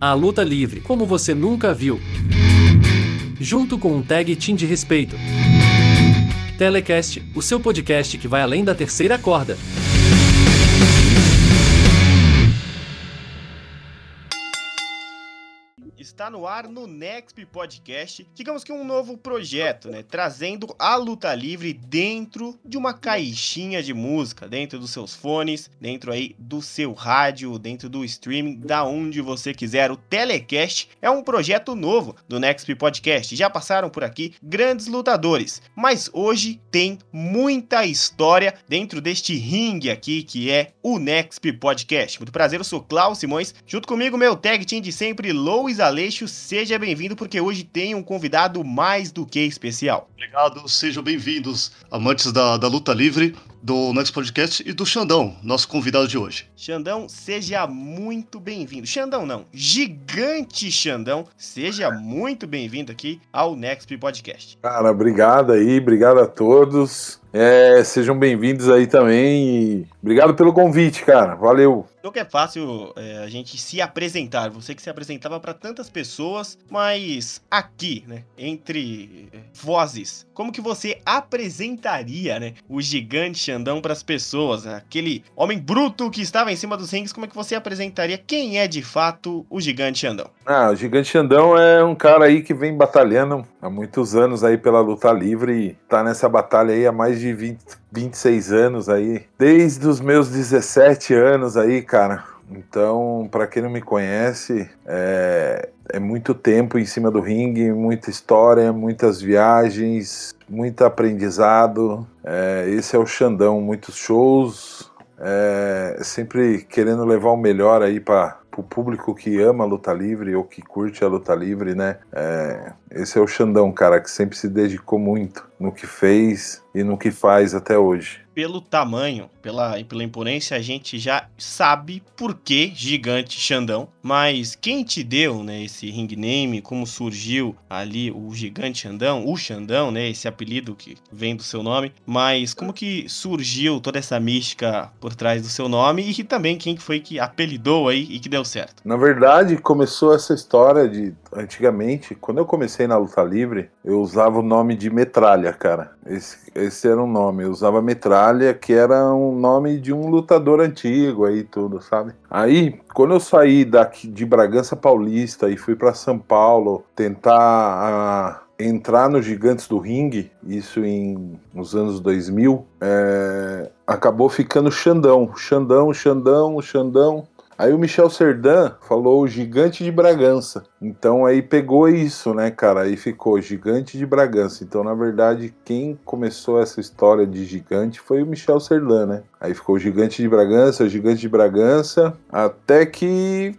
A luta livre, como você nunca viu. Junto com um tag team de respeito. Telecast, o seu podcast que vai além da terceira corda. Está no ar no Next Podcast, digamos que um novo projeto, né? Trazendo a luta livre dentro de uma caixinha de música, dentro dos seus fones, dentro aí do seu rádio, dentro do streaming, da onde você quiser. O Telecast é um projeto novo do Next Podcast. Já passaram por aqui grandes lutadores, mas hoje tem muita história dentro deste ringue aqui que é o Next Podcast. Muito prazer, eu sou Klaus Simões, junto comigo meu tag team de sempre, Louis Ale seja bem-vindo porque hoje tem um convidado mais do que especial. Obrigado, sejam bem-vindos, amantes da, da luta livre do Next Podcast e do Xandão, nosso convidado de hoje. Xandão, seja muito bem-vindo. Xandão não, gigante Xandão, seja muito bem-vindo aqui ao Next Podcast. Cara, obrigado aí, obrigado a todos. É, sejam bem-vindos aí também e obrigado pelo convite, cara. Valeu. Não que é fácil é, a gente se apresentar, você que se apresentava para tantas pessoas, mas aqui, né, entre vozes, como que você apresentaria, né, o gigante Xandão para as pessoas, aquele homem bruto que estava em cima dos rings, como é que você apresentaria quem é de fato o gigante Xandão? Ah, o gigante Xandão é um cara aí que vem batalhando há muitos anos aí pela luta livre e tá nessa batalha aí há mais de 20, 26 anos aí, desde os meus 17 anos aí, cara. Então, para quem não me conhece, é, é muito tempo em cima do ringue, muita história, muitas viagens, muito aprendizado. É, esse é o Xandão, muitos shows, é, sempre querendo levar o melhor aí para o público que ama a luta livre ou que curte a luta livre, né? É, esse é o Xandão, cara, que sempre se dedicou muito no que fez e no que faz até hoje. Pelo tamanho, pela, pela imponência, a gente já sabe por que Gigante Xandão. Mas quem te deu né, esse ring name, como surgiu ali o Gigante Xandão, o Xandão, né, esse apelido que vem do seu nome, mas como que surgiu toda essa mística por trás do seu nome e também quem foi que apelidou aí e que deu certo? Na verdade, começou essa história de antigamente, quando eu comecei na luta livre, eu usava o nome de Metralha, cara. Esse, esse era um nome. Eu usava Metralha, que era um nome de um lutador antigo aí tudo, sabe? Aí, quando eu saí daqui de Bragança Paulista e fui para São Paulo tentar uh, entrar nos Gigantes do Ringue, isso em nos anos 2000, é, acabou ficando Xandão, Xandão, Xandão, Xandão. Aí o Michel Serdan falou gigante de Bragança. Então aí pegou isso, né, cara? Aí ficou gigante de Bragança. Então, na verdade, quem começou essa história de gigante foi o Michel Serdan, né? Aí ficou gigante de Bragança, gigante de Bragança, até que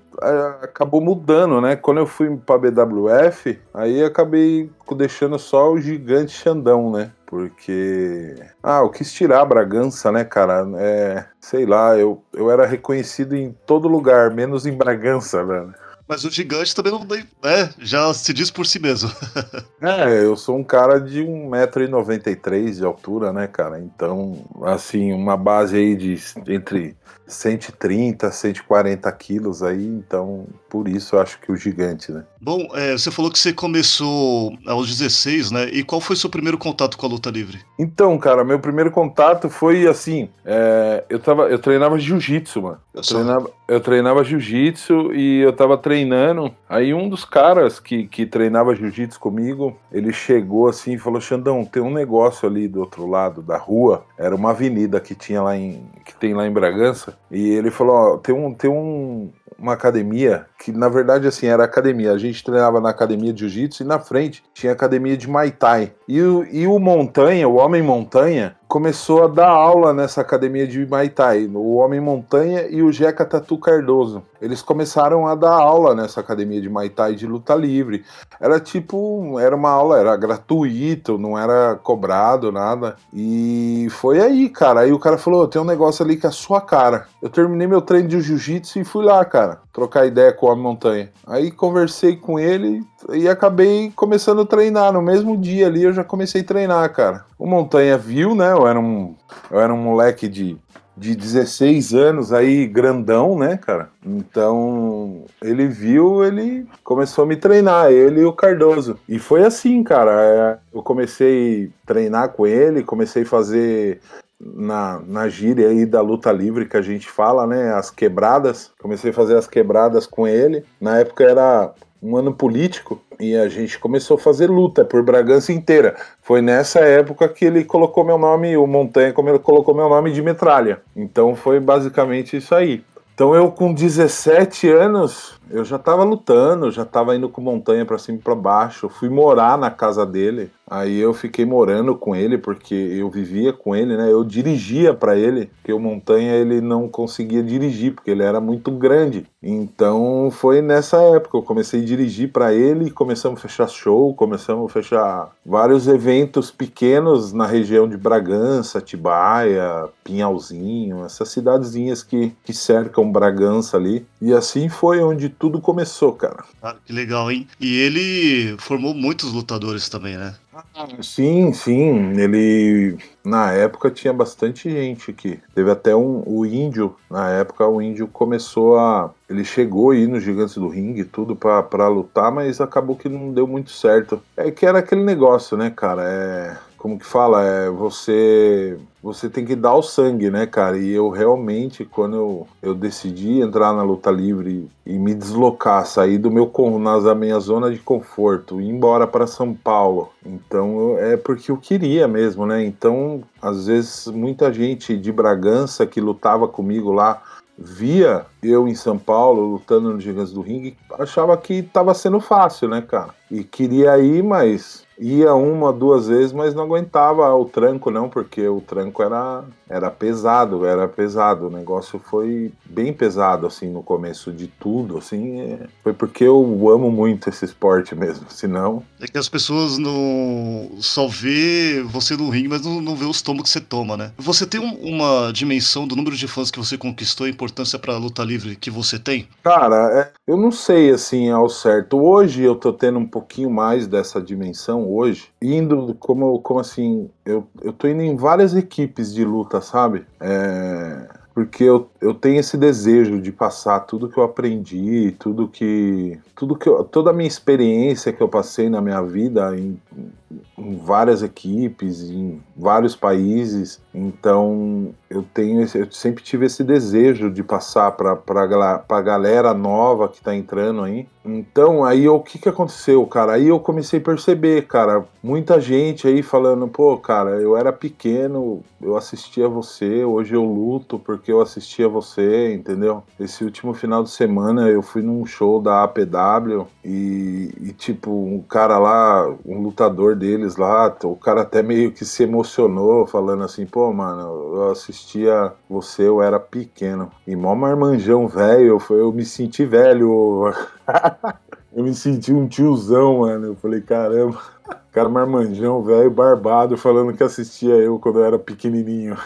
acabou mudando, né? Quando eu fui pra BWF, aí acabei deixando só o gigante Xandão, né? Porque. Ah, eu quis tirar a Bragança, né, cara? É, sei lá, eu, eu era reconhecido em todo lugar, menos em Bragança, velho. Mas o gigante também não né, já se diz por si mesmo. é, eu sou um cara de 1,93m de altura, né, cara? Então, assim, uma base aí de entre 130, 140 quilos aí, então por isso eu acho que o gigante, né? Bom, é, você falou que você começou aos 16, né? E qual foi o seu primeiro contato com a luta livre? Então, cara, meu primeiro contato foi assim: é, eu, tava, eu treinava jiu-jitsu, mano. Eu treinava, eu treinava jiu-jitsu e eu tava treinando. Aí um dos caras que, que treinava jiu-jitsu comigo, ele chegou assim e falou: Xandão, tem um negócio ali do outro lado da rua. Era uma avenida que tinha lá em. que tem lá em Bragança. E ele falou: Ó, tem um, tem um, uma academia que na verdade assim era academia. A gente treinava na academia de jiu-jitsu e na frente tinha academia de Muay Thai. E o, e o Montanha, o Homem Montanha, começou a dar aula nessa academia de Muay Thai, o Homem Montanha e o Jeca Tatu Cardoso. Eles começaram a dar aula nessa academia de Muay Thai de luta livre. Era tipo, era uma aula, era gratuito, não era cobrado, nada. E foi aí, cara. Aí o cara falou: tem um negócio ali que é a sua cara. Eu terminei meu treino de jiu-jitsu e fui lá, cara, trocar ideia com o Montanha. Aí conversei com ele e acabei começando a treinar. No mesmo dia ali eu já comecei a treinar, cara. O Montanha viu, né? Eu era um, eu era um moleque de de 16 anos aí, grandão, né, cara? Então, ele viu, ele começou a me treinar, ele e o Cardoso. E foi assim, cara. É, eu comecei a treinar com ele, comecei a fazer na, na gíria aí da luta livre que a gente fala, né? As quebradas. Comecei a fazer as quebradas com ele. Na época era um ano político e a gente começou a fazer luta por Bragança inteira. Foi nessa época que ele colocou meu nome, o Montanha, como ele colocou meu nome de metralha. Então foi basicamente isso aí. Então eu com 17 anos, eu já estava lutando, já estava indo com montanha para cima e para baixo. Eu fui morar na casa dele. Aí eu fiquei morando com ele porque eu vivia com ele, né? Eu dirigia para ele, porque o montanha ele não conseguia dirigir porque ele era muito grande. Então foi nessa época eu comecei a dirigir para ele, começamos a fechar show, começamos a fechar vários eventos pequenos na região de Bragança, Tibaia, Pinhalzinho, essas cidadezinhas que, que cercam Bragança ali. E assim foi onde tudo começou, cara. Ah, que legal, hein? E ele formou muitos lutadores também, né? Sim, sim. Ele na época tinha bastante gente aqui. Teve até um o índio. Na época o índio começou a. Ele chegou aí nos Gigantes do Ringue tudo para lutar, mas acabou que não deu muito certo. É que era aquele negócio, né, cara? É como que fala, é você você tem que dar o sangue, né, cara? E eu realmente, quando eu, eu decidi entrar na luta livre e me deslocar, sair do meu na minha zona de conforto, ir embora para São Paulo, então é porque eu queria mesmo, né? Então, às vezes muita gente de Bragança que lutava comigo lá via eu em São Paulo lutando no Gigantes do Ringue, achava que estava sendo fácil, né, cara? E queria ir, mas ia uma, duas vezes, mas não aguentava o tranco, não, porque o tranco era, era pesado, era pesado. O negócio foi bem pesado, assim, no começo de tudo, assim. É... Foi porque eu amo muito esse esporte mesmo, senão... É que as pessoas não só vê você no ringue, mas não, não vê os tomos que você toma, né? Você tem um, uma dimensão do número de fãs que você conquistou, a importância pra luta livre que você tem? Cara, é, eu não sei, assim, ao certo. Hoje eu tô tendo um pouquinho mais dessa dimensão, hoje, indo como, como assim, eu, eu tô indo em várias equipes de luta, sabe? É, porque eu, eu tenho esse desejo de passar tudo que eu aprendi, tudo que. Tudo que eu, toda a minha experiência que eu passei na minha vida em, em várias equipes, em vários países. Então eu tenho esse, eu sempre tive esse desejo de passar para a galera nova que está entrando aí. Então aí o que, que aconteceu, cara? Aí eu comecei a perceber, cara, muita gente aí falando, pô, cara, eu era pequeno, eu assistia você, hoje eu luto porque eu assistia você, entendeu? Esse último final de semana eu fui num show da APW e, e tipo, um cara lá, um lutador deles lá, o cara até meio que se emocionou, falando assim, pô, mano, eu assistia você, eu era pequeno. E mó marmanjão velho, eu, eu me senti velho. eu me senti um tiozão, mano. Eu falei, caramba. Cara marmanjão, velho, barbado, falando que assistia eu quando eu era pequenininho.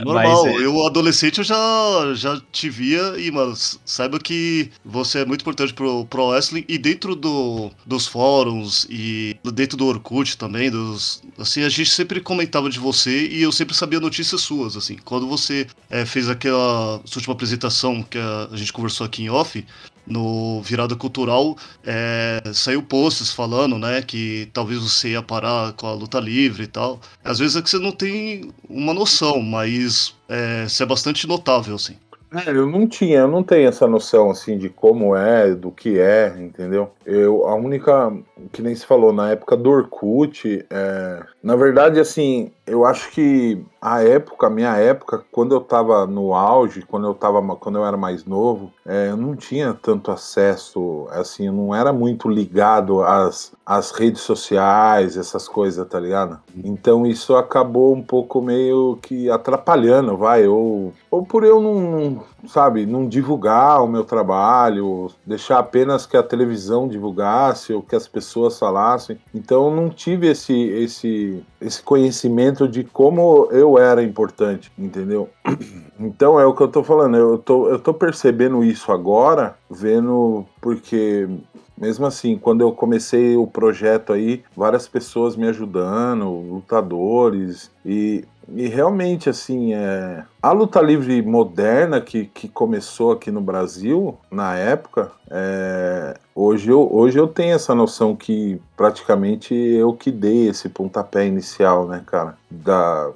Normal, Mas, é... eu adolescente eu já, já te via e, mano, saiba que você é muito importante pro Pro Wrestling e dentro do, dos fóruns e dentro do Orkut também, dos, assim, a gente sempre comentava de você e eu sempre sabia notícias suas, assim. Quando você é, fez aquela sua última apresentação que a, a gente conversou aqui em off, no Virada Cultural é, saiu posts falando, né, que talvez você ia parar com a luta livre e tal. Às vezes é que você não tem uma noção, mas é, você é bastante notável, assim. É, eu não tinha, eu não tenho essa noção assim de como é, do que é, entendeu? Eu a única que nem se falou na época do Orkut, é, na verdade assim, eu acho que a época, a minha época, quando eu tava no auge, quando eu tava, quando eu era mais novo, é, eu não tinha tanto acesso, assim, eu não era muito ligado às, às redes sociais, essas coisas, tá ligado? Então isso acabou um pouco meio que atrapalhando, vai, ou, ou por eu não, sabe, não divulgar o meu trabalho, deixar apenas que a televisão divulgasse ou que as pessoas falassem. Então não tive esse, esse, esse conhecimento de como eu era importante, entendeu? Então é o que eu tô falando, eu tô, eu tô percebendo isso agora, vendo porque mesmo assim, quando eu comecei o projeto aí, várias pessoas me ajudando, lutadores, e e realmente, assim, é, a luta livre moderna que, que começou aqui no Brasil, na época, é, hoje, eu, hoje eu tenho essa noção que praticamente eu que dei esse pontapé inicial, né, cara? Da,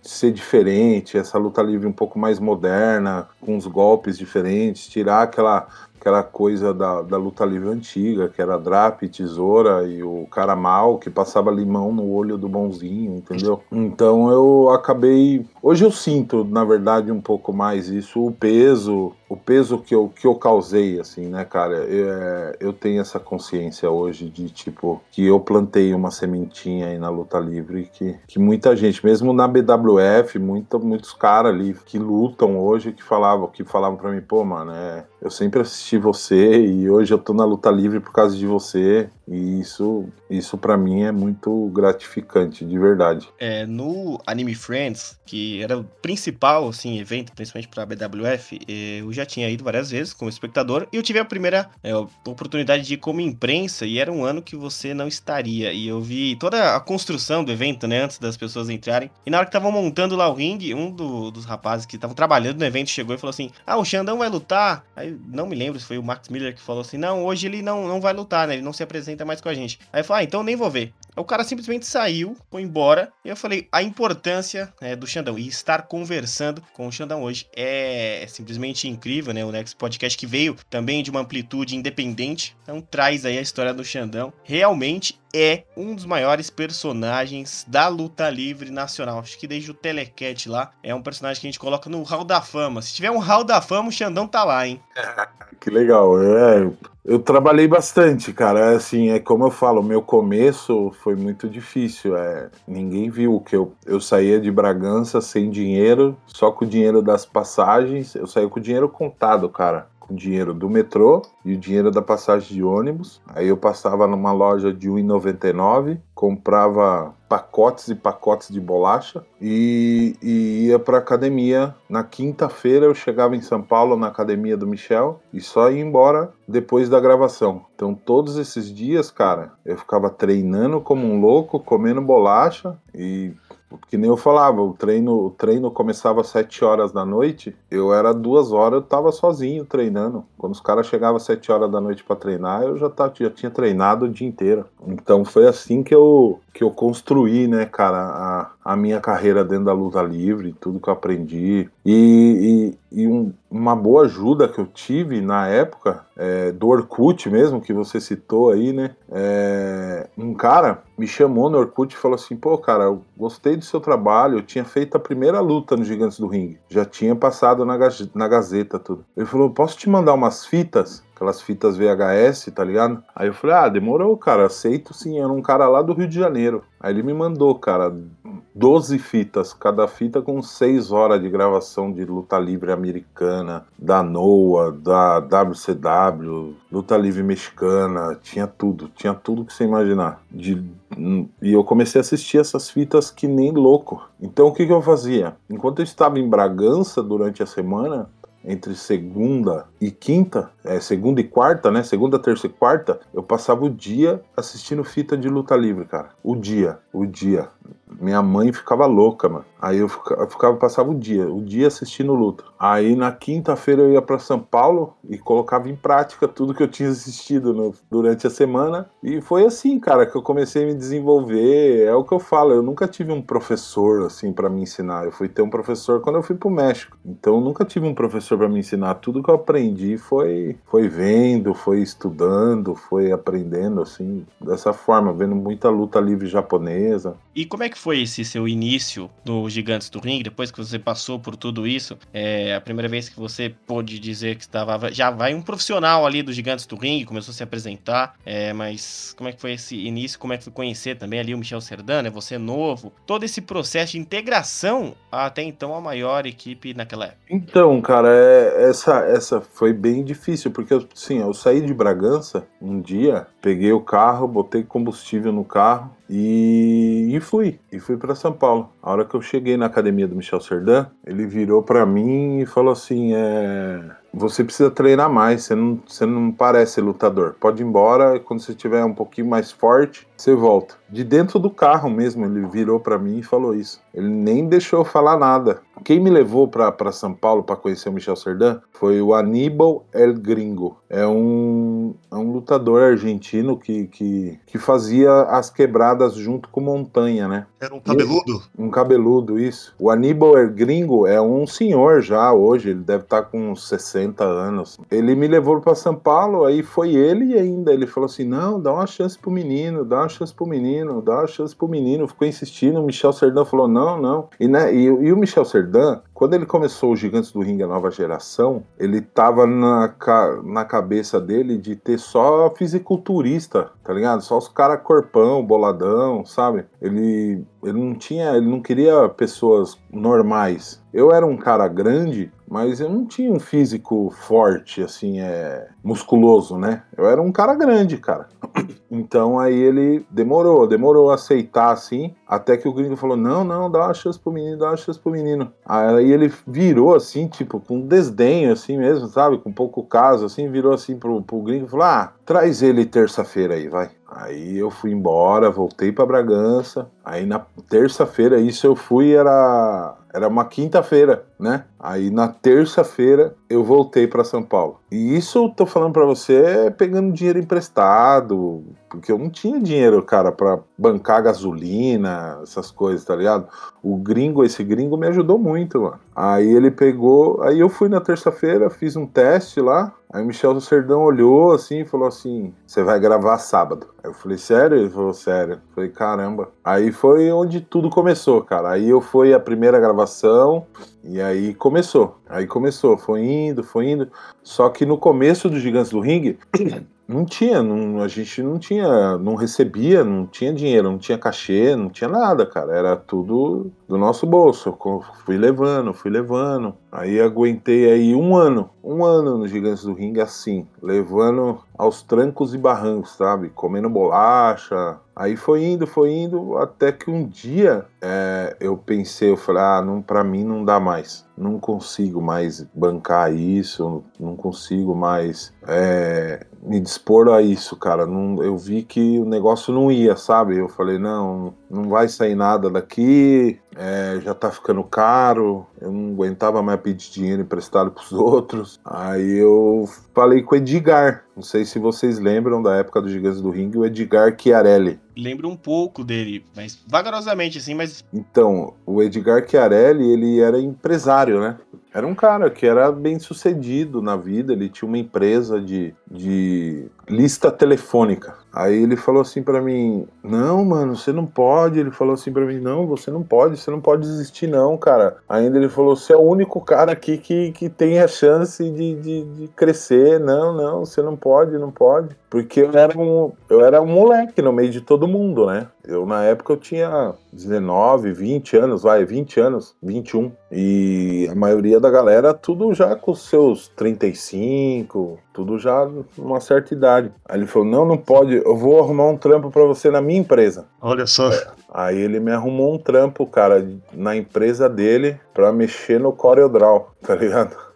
ser diferente, essa luta livre um pouco mais moderna, com os golpes diferentes, tirar aquela aquela coisa da, da luta livre antiga, que era drap, tesoura e o cara mal que passava limão no olho do bonzinho, entendeu? Então eu acabei. Hoje eu sinto, na verdade, um pouco mais isso, o peso, o peso que eu, que eu causei, assim, né, cara? Eu, é, eu tenho essa consciência hoje de, tipo, que eu plantei uma sementinha aí na luta livre que, que muita gente, mesmo na BWF, muita, muitos caras ali que lutam hoje, que falavam, que falavam pra mim, pô, mano, é, eu sempre assisti você e hoje eu tô na luta livre por causa de você. E isso, isso para mim é muito gratificante, de verdade. É, no Anime Friends, que era o principal assim, evento, principalmente para BWF, eu já tinha ido várias vezes como espectador e eu tive a primeira é, oportunidade de ir como imprensa e era um ano que você não estaria. E eu vi toda a construção do evento, né, antes das pessoas entrarem. E na hora que estavam montando lá o ringue, um do, dos rapazes que estavam trabalhando no evento chegou e falou assim: Ah, o Xandão vai lutar. Aí não me lembro se foi o Max Miller que falou assim: Não, hoje ele não, não vai lutar, né? Ele não se apresenta mais com a gente. Aí falei, ah, então nem vou ver. O cara simplesmente saiu, foi embora. E eu falei, a importância né, do Xandão e estar conversando com o Xandão hoje é, é, simplesmente incrível, né? O Next Podcast que veio também de uma amplitude independente. Então traz aí a história do Xandão. Realmente é um dos maiores personagens da luta livre nacional. Acho que desde o Telecat lá, é um personagem que a gente coloca no Hall da Fama. Se tiver um Hall da Fama, o Xandão tá lá, hein? que legal. É, eu trabalhei bastante, cara. É assim, é como eu falo, meu começo foi muito difícil. É, ninguém viu que eu, eu saía de Bragança sem dinheiro, só com o dinheiro das passagens. Eu saía com o dinheiro contado, cara com dinheiro do metrô e o dinheiro da passagem de ônibus. Aí eu passava numa loja de 1,99, comprava pacotes e pacotes de bolacha e, e ia para academia. Na quinta-feira eu chegava em São Paulo na academia do Michel e só ia embora depois da gravação. Então todos esses dias, cara, eu ficava treinando como um louco, comendo bolacha e que nem eu falava, o treino, o treino começava às 7 horas da noite, eu era duas horas, eu tava sozinho treinando. Quando os caras chegavam às 7 horas da noite para treinar, eu já, já tinha treinado o dia inteiro. Então foi assim que eu, que eu construí, né, cara, a, a minha carreira dentro da luta livre, tudo que eu aprendi. E, e, e um, uma boa ajuda que eu tive na época, é, do Orkut mesmo, que você citou aí, né? É, um cara me chamou no Orkut e falou assim: pô, cara, eu gostei do seu trabalho, eu tinha feito a primeira luta no Gigantes do Ringue, já tinha passado na, na Gazeta tudo. Ele falou: posso te mandar umas fitas? Aquelas fitas VHS, tá ligado? Aí eu falei, ah, demorou, cara, aceito sim. Era um cara lá do Rio de Janeiro. Aí ele me mandou, cara, 12 fitas, cada fita com 6 horas de gravação de luta livre americana, da NOA, da WCW, luta livre mexicana, tinha tudo, tinha tudo que você imaginar. De, e eu comecei a assistir essas fitas que nem louco. Então o que, que eu fazia? Enquanto eu estava em Bragança durante a semana, entre segunda e quinta, é, segunda e quarta, né? Segunda, terça e quarta, eu passava o dia assistindo fita de luta livre, cara. O dia, o dia. Minha mãe ficava louca, mano. Aí eu ficava, eu ficava, passava o dia, o dia assistindo luta. Aí na quinta-feira eu ia para São Paulo e colocava em prática tudo que eu tinha assistido no, durante a semana. E foi assim, cara, que eu comecei a me desenvolver. É o que eu falo, eu nunca tive um professor assim para me ensinar. Eu fui ter um professor quando eu fui pro México. Então eu nunca tive um professor para me ensinar. Tudo que eu aprendi foi foi vendo, foi estudando, foi aprendendo assim, dessa forma, vendo muita luta livre japonesa. E como é que foi esse seu início no Gigantes do Ring, depois que você passou por tudo isso? É a primeira vez que você pôde dizer que estava. Já vai um profissional ali do Gigantes do Ring, começou a se apresentar, é, mas como é que foi esse início? Como é que foi conhecer também ali o Michel Serdan, né? Você novo, todo esse processo de integração até então a maior equipe naquela época. Então, cara, é, essa, essa foi bem difícil, porque sim, eu saí de Bragança um dia, peguei o carro, botei combustível no carro e, e fui. E fui para São Paulo. A hora que eu cheguei na academia do Michel Serdan, ele virou para mim e falou assim: é, você precisa treinar mais, você não, você não parece lutador. Pode ir embora quando você estiver um pouquinho mais forte, você volta. De dentro do carro mesmo, ele virou para mim e falou isso. Ele nem deixou eu falar nada. Quem me levou para São Paulo para conhecer o Michel Serdan foi o Aníbal El Gringo. É um, é um lutador argentino que, que, que fazia as quebradas junto com Montanha, né? Era um cabeludo? Um cabeludo, isso. O Aníbal El Gringo é um senhor já hoje, ele deve estar tá com uns 60 anos. Ele me levou para São Paulo, aí foi ele ainda. Ele falou assim: não, dá uma chance pro menino, dá uma chance pro menino, dá uma chance pro menino. Ficou insistindo, o Michel Serdan falou: não, não. E, né, e, e o Michel Serdan, sedã quando ele começou o Gigantes do Ringue, a nova geração, ele tava na, na cabeça dele de ter só fisiculturista, tá ligado? Só os caras corpão, boladão, sabe? Ele, ele não tinha, ele não queria pessoas normais. Eu era um cara grande, mas eu não tinha um físico forte, assim, é musculoso, né? Eu era um cara grande, cara. Então aí ele demorou, demorou a aceitar assim, até que o gringo falou: não, não, dá uma chance pro menino, dá uma chance pro menino. Aí ele virou assim, tipo, com desdenho, assim mesmo, sabe? Com pouco caso, assim, virou assim pro, pro gringo e falou: ah, traz ele terça-feira aí, vai. Aí eu fui embora, voltei para Bragança. Aí na terça-feira, isso eu fui, era era uma quinta-feira, né? Aí na terça-feira eu voltei para São Paulo. E isso eu tô falando para você pegando dinheiro emprestado, porque eu não tinha dinheiro, cara, para bancar gasolina, essas coisas, tá ligado? O gringo, esse gringo me ajudou muito, mano. Aí ele pegou, aí eu fui na terça-feira, fiz um teste lá, Aí o Michel do Serdão olhou assim e falou assim: Você vai gravar sábado. Aí eu falei, sério? Ele falou, sério. Eu falei, caramba. Aí foi onde tudo começou, cara. Aí eu fui a primeira gravação e aí começou. Aí começou, foi indo, foi indo. Só que no começo do Gigantes do Ringue, não tinha, não, a gente não tinha, não recebia, não tinha dinheiro, não tinha cachê, não tinha nada, cara. Era tudo do nosso bolso. Eu fui levando, fui levando. Aí aguentei aí um ano, um ano no Gigantes do Ringue assim, levando aos trancos e barrancos, sabe? Comendo bolacha. Aí foi indo, foi indo, até que um dia é, eu pensei, eu falei, ah, não, pra mim não dá mais. Não consigo mais bancar isso, não consigo mais é, me dispor a isso, cara. Não, eu vi que o negócio não ia, sabe? Eu falei, não, não vai sair nada daqui, é, já tá ficando caro, eu não aguentava mais pedir dinheiro emprestado pros outros. Aí eu falei com o Edgar, não sei se vocês lembram da época do Gigantes do Ringue, o Edgar Chiarelli. Lembro um pouco dele, mas vagarosamente assim, mas... Então, o Edgar Chiarelli, ele era empresário, né? Era um cara que era bem sucedido na vida, ele tinha uma empresa de, de lista telefônica. Aí ele falou assim para mim: Não, mano, você não pode. Ele falou assim para mim: Não, você não pode, você não pode desistir, não, cara. Ainda ele falou: Você é o único cara aqui que, que tem a chance de, de, de crescer. Não, não, você não pode, não pode. Porque eu era, um, eu era um moleque no meio de todo mundo, né? Eu, na época, eu tinha 19, 20 anos, vai, 20 anos, 21. E a maioria da galera, tudo já com seus 35, tudo já numa certa idade. Aí ele falou: Não, não pode, eu vou arrumar um trampo para você na minha empresa. Olha só. Aí ele me arrumou um trampo, cara, na empresa dele pra mexer no CorelDRAW, tá ligado?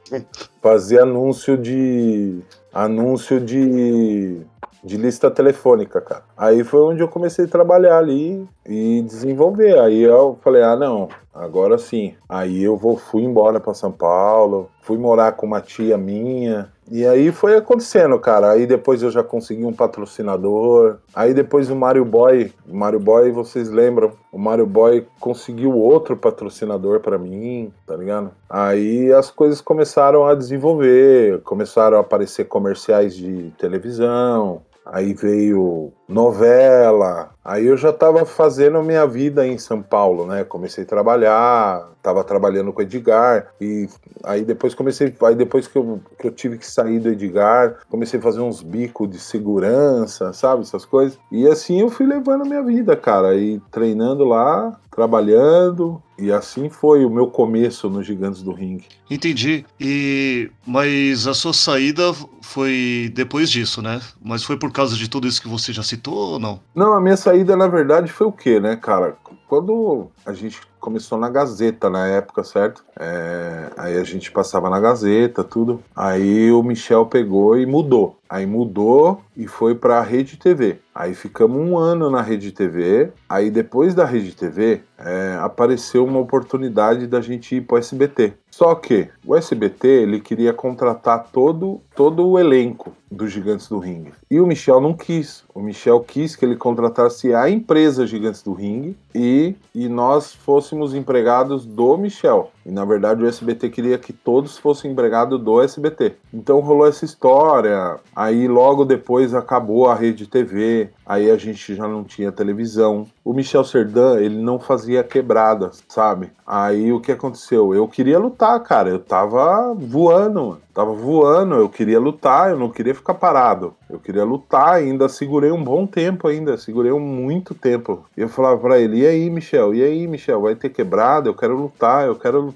Fazer anúncio de. Anúncio de de lista telefônica, cara. Aí foi onde eu comecei a trabalhar ali e desenvolver. Aí eu falei, ah, não, agora sim. Aí eu vou, fui embora para São Paulo, fui morar com uma tia minha. E aí foi acontecendo, cara. Aí depois eu já consegui um patrocinador. Aí depois o Mario Boy, o Mario Boy, vocês lembram? O Mario Boy conseguiu outro patrocinador para mim, tá ligado? Aí as coisas começaram a desenvolver, começaram a aparecer comerciais de televisão, Aí veio novela. Aí eu já estava fazendo a minha vida em São Paulo, né? Comecei a trabalhar, estava trabalhando com o Edgar e aí depois comecei, aí depois que eu, que eu tive que sair do Edgar, comecei a fazer uns bicos de segurança, sabe, essas coisas. E assim eu fui levando a minha vida, cara, e treinando lá, trabalhando, e assim foi o meu começo no Gigantes do Ring. Entendi. E mas a sua saída foi depois disso, né? Mas foi por causa de tudo isso que você já citou ou não? Não, a minha saída na verdade foi o quê, né, cara? Quando a gente começou na Gazeta na época, certo? É, aí a gente passava na Gazeta, tudo. Aí o Michel pegou e mudou. Aí mudou e foi para a Rede TV. Aí ficamos um ano na Rede TV. Aí depois da Rede TV é, apareceu uma oportunidade da gente ir para o SBT. Só que o SBT ele queria contratar todo, todo o elenco dos Gigantes do Ring. E o Michel não quis. O Michel quis que ele contratasse a empresa Gigantes do Ring e, e nós fôssemos empregados do Michel. E na verdade o SBT queria que todos fossem empregados do SBT. Então rolou essa história. Aí logo depois acabou a rede TV. Aí a gente já não tinha televisão. O Michel Serdan, ele não fazia quebradas, sabe? Aí o que aconteceu? Eu queria lutar, cara. Eu tava voando, tava voando. Eu queria lutar, eu não queria ficar parado. Eu queria lutar, ainda segurei um bom tempo ainda, segurei um muito tempo. E eu falava para ele: "E aí, Michel? E aí, Michel, vai ter quebrada? Eu quero lutar, eu quero lutar".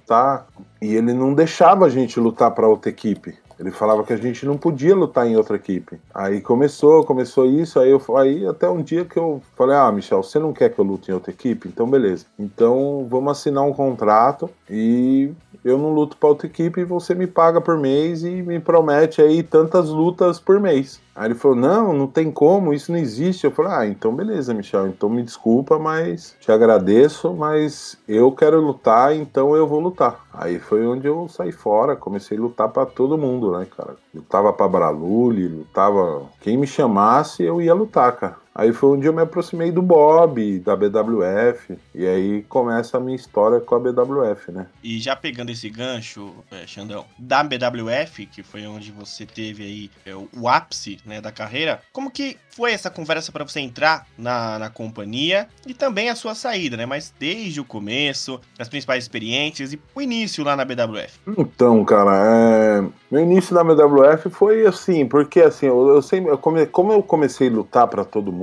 E ele não deixava a gente lutar para outra equipe. Ele falava que a gente não podia lutar em outra equipe. Aí começou, começou isso, aí eu aí até um dia que eu falei: "Ah, Michel, você não quer que eu lute em outra equipe? Então beleza. Então vamos assinar um contrato e eu não luto para outra equipe e você me paga por mês e me promete aí tantas lutas por mês". Aí ele falou: Não, não tem como, isso não existe. Eu falei: Ah, então beleza, Michel, então me desculpa, mas te agradeço, mas eu quero lutar, então eu vou lutar. Aí foi onde eu saí fora, comecei a lutar para todo mundo, né, cara? Lutava pra Braluli, lutava. Quem me chamasse, eu ia lutar, cara. Aí foi onde eu me aproximei do Bob, da BWF, e aí começa a minha história com a BWF, né? E já pegando esse gancho, é, Xandão, da BWF, que foi onde você teve aí é, o ápice né, da carreira, como que foi essa conversa para você entrar na, na companhia e também a sua saída, né? Mas desde o começo, as principais experiências e o início lá na BWF. Então, cara, é... meu início na BWF foi assim, porque assim, eu, eu sempre, eu come... como eu comecei a lutar para todo mundo,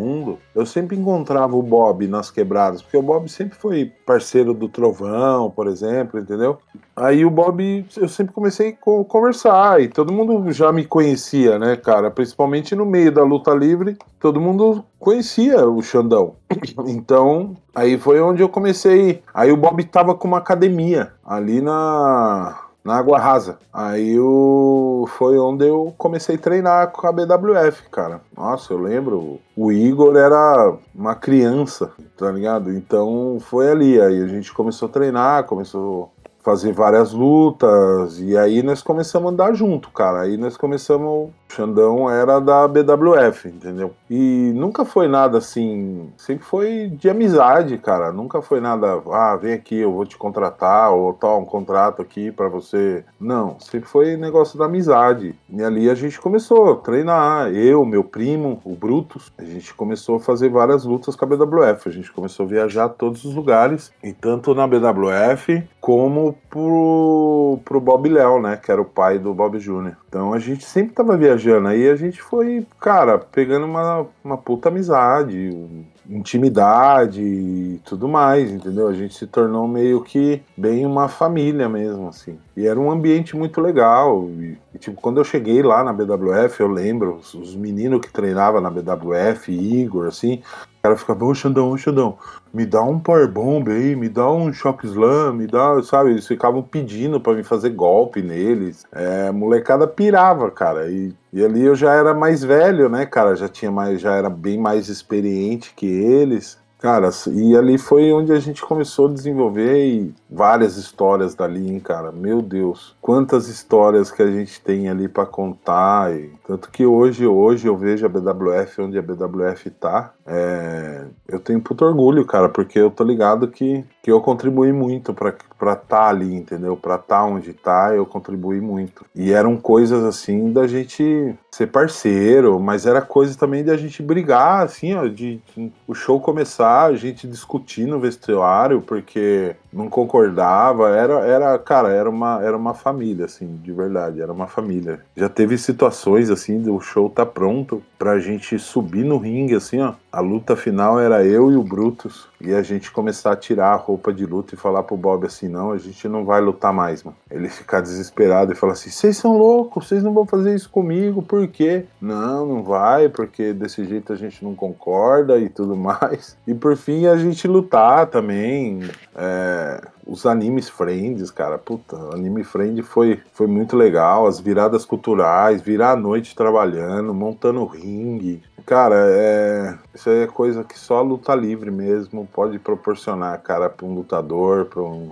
eu sempre encontrava o Bob nas quebradas, porque o Bob sempre foi parceiro do Trovão, por exemplo, entendeu? Aí o Bob, eu sempre comecei a conversar e todo mundo já me conhecia, né, cara? Principalmente no meio da luta livre, todo mundo conhecia o Xandão. Então, aí foi onde eu comecei. Aí o Bob tava com uma academia ali na na Água Rasa. Aí o... foi onde eu comecei a treinar com a BWF, cara. Nossa, eu lembro, o Igor era uma criança, tá ligado? Então foi ali, aí a gente começou a treinar, começou fazer várias lutas, e aí nós começamos a andar junto, cara. Aí nós começamos. Xandão era da BWF, entendeu? E nunca foi nada assim. Sempre foi de amizade, cara. Nunca foi nada. Ah, vem aqui, eu vou te contratar, ou tá um contrato aqui para você. Não, sempre foi negócio da amizade. E ali a gente começou a treinar. Eu, meu primo, o Brutus, a gente começou a fazer várias lutas com a BWF. A gente começou a viajar a todos os lugares, e tanto na BWF como pro, pro Bob Léo, né? Que era o pai do Bob Jr. Então a gente sempre tava viajando. Aí a gente foi, cara, pegando uma, uma puta amizade, intimidade e tudo mais, entendeu? A gente se tornou meio que bem uma família mesmo, assim. E era um ambiente muito legal. E, e tipo, quando eu cheguei lá na BWF, eu lembro, os, os meninos que treinavam na BWF, Igor, assim, o cara ficava, ô Xandão, ô Xandão, me dá um power bomb aí, me dá um shock slam, me dá, sabe? Eles ficavam pedindo para me fazer golpe neles. É, a molecada pirava, cara. E, e ali eu já era mais velho, né, cara? Já tinha mais, já era bem mais experiente que eles. Cara, e ali foi onde a gente começou a desenvolver várias histórias dali, hein, cara. Meu Deus. quantas histórias que a gente tem ali para contar. E, tanto que hoje, hoje eu vejo a BWF onde a BWF tá. É, eu tenho puto orgulho, cara, porque eu tô ligado que, que eu contribuí muito para estar tá ali, entendeu? Estar tá onde tá, eu contribuí muito. E eram coisas assim da gente ser parceiro, mas era coisa também de a gente brigar, assim, ó, de, de o show começar, a gente discutir no vestuário, porque não concordava, era, era, cara, era uma, era uma família, assim, de verdade, era uma família. Já teve situações, assim, do show tá pronto pra gente subir no ringue, assim, ó, a luta final era eu e o Brutus, e a gente começar a tirar a roupa de luta e falar pro Bob assim, não, a gente não vai lutar mais, mano. Ele ficar desesperado e falar assim, vocês são loucos, vocês não vão fazer isso comigo, por quê? Não, não vai, porque desse jeito a gente não concorda e tudo mais. E por fim a gente lutar também, é, os animes friends, cara, puta, anime friend foi, foi muito legal, as viradas culturais, virar a noite trabalhando, montando. Cara, é, isso é coisa que só a luta livre mesmo pode proporcionar, cara, para um lutador, para um,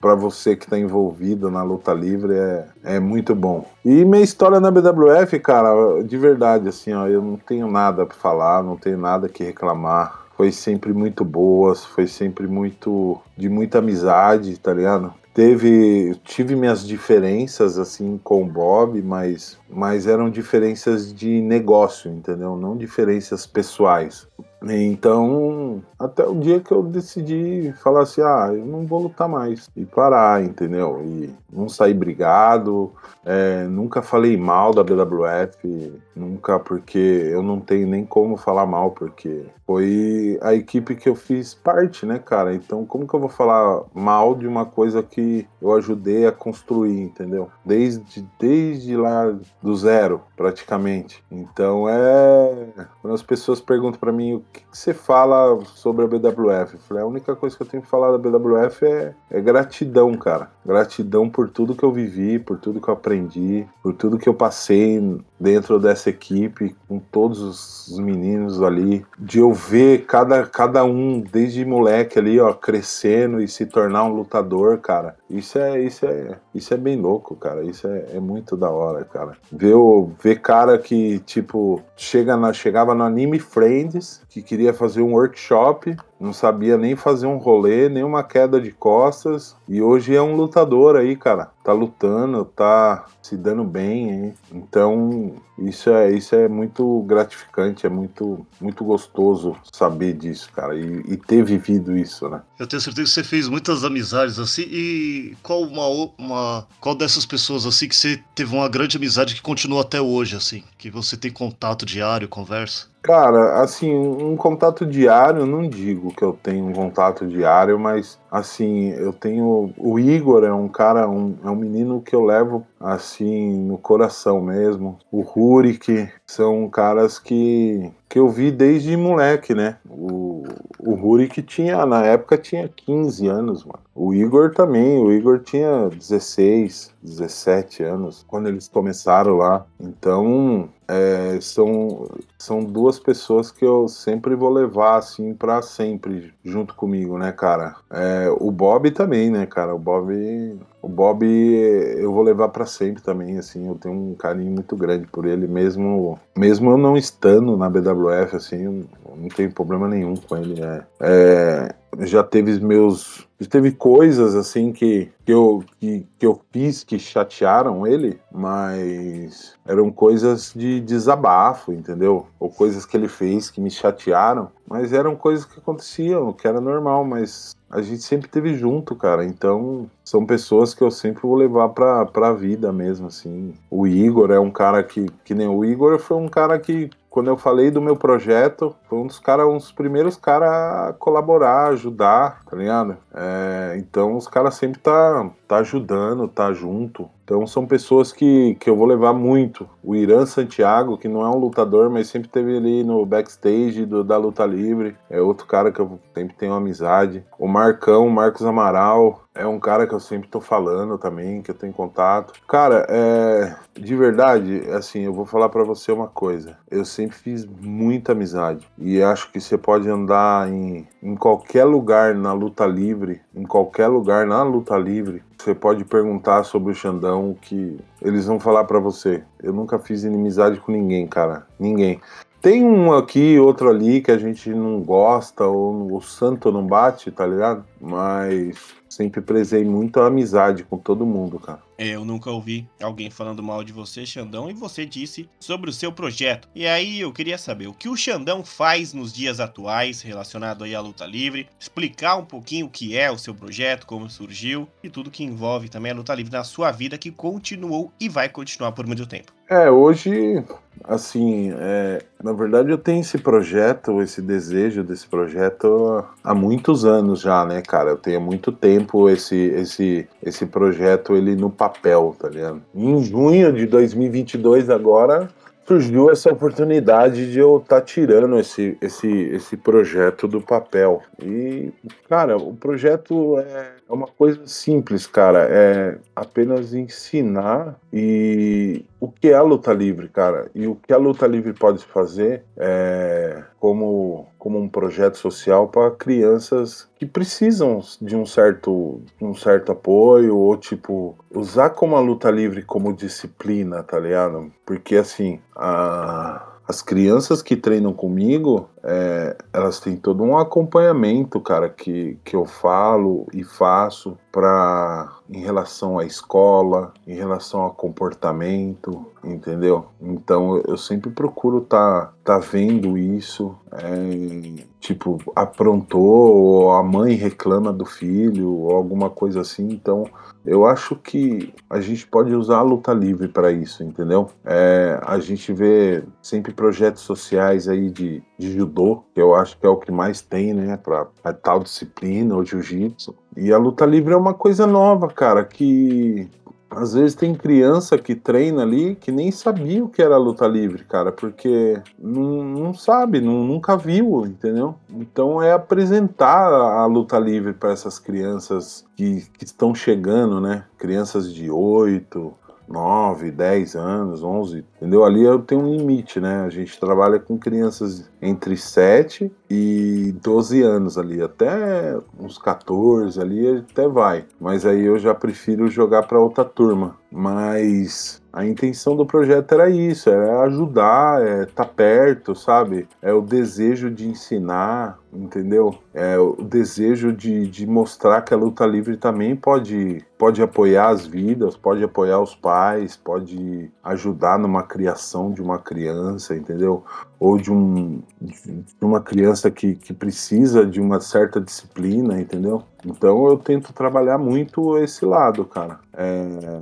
para você que está envolvido na luta livre é, é muito bom. E minha história na BWF, cara, de verdade, assim, ó, eu não tenho nada para falar, não tenho nada que reclamar foi sempre muito boas, foi sempre muito de muita amizade, tá ligado? Teve, tive minhas diferenças assim com o Bob, mas, mas eram diferenças de negócio, entendeu? Não diferenças pessoais. Então, até o dia que eu decidi falar assim: ah, eu não vou lutar mais e parar, entendeu? E não sair brigado, é, nunca falei mal da BWF, nunca, porque eu não tenho nem como falar mal, porque foi a equipe que eu fiz parte, né, cara? Então, como que eu vou falar mal de uma coisa que eu ajudei a construir, entendeu? Desde, desde lá do zero, praticamente. Então, é. Quando as pessoas perguntam para mim o que, que, você fala sobre a BWF, eu falei, a única coisa que eu tenho que falar da BWF é, é gratidão, cara. Gratidão por tudo que eu vivi, por tudo que eu aprendi, por tudo que eu passei dentro dessa equipe, com todos os meninos ali, de eu ver cada, cada um, desde moleque ali, ó, crescendo e se tornar um lutador, cara. Isso é, isso é, isso é bem louco, cara. Isso é, é muito da hora, cara. Ver, ver cara que, tipo, chega na, chegava no Anime Friends, que queria fazer um workshop, não sabia nem fazer um rolê, nem uma queda de costas, e hoje é um lutador aí, cara. Tá lutando, tá se dando bem, hein? Então, isso é, isso é muito gratificante, é muito, muito gostoso saber disso, cara, e, e, ter vivido isso, né? Eu tenho certeza que você fez muitas amizades assim, e qual uma, uma qual dessas pessoas assim que você teve uma grande amizade que continua até hoje, assim, que você tem contato diário, conversa? Cara, assim, um contato diário, não digo que eu tenho um contato diário, mas assim, eu tenho. O Igor é um cara, um, é um menino que eu levo assim no coração mesmo. O Rurik são caras que, que eu vi desde moleque, né? O, o Rurik tinha, na época, tinha 15 anos, mano. O Igor também, o Igor tinha 16, 17 anos quando eles começaram lá. Então, é, são, são duas pessoas que eu sempre vou levar assim para sempre junto comigo, né, cara? É, o Bob também, né, cara? O Bob, o Bob eu vou levar para sempre também, assim. Eu tenho um carinho muito grande por ele, mesmo, mesmo eu não estando na BWF, assim, não tenho problema nenhum com ele. É, é já teve meus teve coisas assim que, que, eu, que, que eu fiz que chatearam ele, mas eram coisas de desabafo, entendeu? Ou coisas que ele fez que me chatearam, mas eram coisas que aconteciam, que era normal, mas a gente sempre teve junto, cara. Então, são pessoas que eu sempre vou levar pra, pra vida mesmo, assim. O Igor é um cara que, que nem o Igor foi um cara que quando eu falei do meu projeto, foi um dos caras, um dos primeiros caras a colaborar, ajudar, tá ligado? É, então os caras sempre tá, tá ajudando, tá junto. Então são pessoas que, que eu vou levar muito. O Irã Santiago, que não é um lutador, mas sempre teve ali no backstage do, da luta livre. É outro cara que eu sempre tenho amizade. O Marcão, Marcos Amaral, é um cara que eu sempre tô falando também, que eu tenho contato. Cara, é, de verdade, assim, eu vou falar para você uma coisa. Eu sempre fiz muita amizade. E acho que você pode andar em, em qualquer lugar na luta livre em qualquer lugar na luta livre, você pode perguntar sobre o Xandão que eles vão falar para você. Eu nunca fiz inimizade com ninguém, cara. Ninguém. Tem um aqui, outro ali que a gente não gosta, ou o santo não bate, tá ligado? Mas sempre prezei muito a amizade com todo mundo, cara. É, eu nunca ouvi alguém falando mal de você, Xandão, e você disse sobre o seu projeto. E aí eu queria saber o que o Xandão faz nos dias atuais relacionado aí à luta livre, explicar um pouquinho o que é o seu projeto, como surgiu e tudo que envolve também a luta livre na sua vida que continuou e vai continuar por muito tempo. É, hoje, assim, é, na verdade eu tenho esse projeto, esse desejo desse projeto há muitos anos já, né, cara? Eu tenho há muito tempo esse, esse, esse projeto ele no papel, tá ligado? Em junho de 2022 agora surgiu essa oportunidade de eu estar tá tirando esse, esse, esse projeto do papel. E, cara, o projeto é uma coisa simples, cara. É apenas ensinar e o que é a luta livre, cara. E o que a luta livre pode fazer é como, como um projeto social para crianças que precisam de um certo, um certo apoio ou tipo usar como a luta livre como disciplina, tá ligado? Porque assim, a as crianças que treinam comigo, é, elas têm todo um acompanhamento, cara, que, que eu falo e faço para em relação à escola, em relação ao comportamento, entendeu? Então eu sempre procuro tá, tá vendo isso, é, tipo aprontou ou a mãe reclama do filho ou alguma coisa assim, então eu acho que a gente pode usar a luta livre para isso, entendeu? É, a gente vê sempre projetos sociais aí de, de judô, que eu acho que é o que mais tem, né, para tal disciplina, o jiu-jitsu. E a luta livre é uma coisa nova, cara, que às vezes tem criança que treina ali que nem sabia o que era luta livre, cara, porque não, não sabe, não, nunca viu, entendeu? Então é apresentar a luta livre para essas crianças que, que estão chegando, né? Crianças de 8, 9, 10 anos, 11, entendeu? Ali eu tenho um limite, né? A gente trabalha com crianças entre 7 e 12 anos ali, até uns 14 ali até vai. Mas aí eu já prefiro jogar para outra turma. Mas a intenção do projeto era isso, era ajudar, é tá perto, sabe? É o desejo de ensinar, entendeu? É o desejo de, de mostrar que a luta livre também pode, pode apoiar as vidas, pode apoiar os pais, pode ajudar numa criação de uma criança, entendeu? Ou de, um, de uma criança que, que precisa de uma certa disciplina, entendeu? Então eu tento trabalhar muito esse lado, cara. É...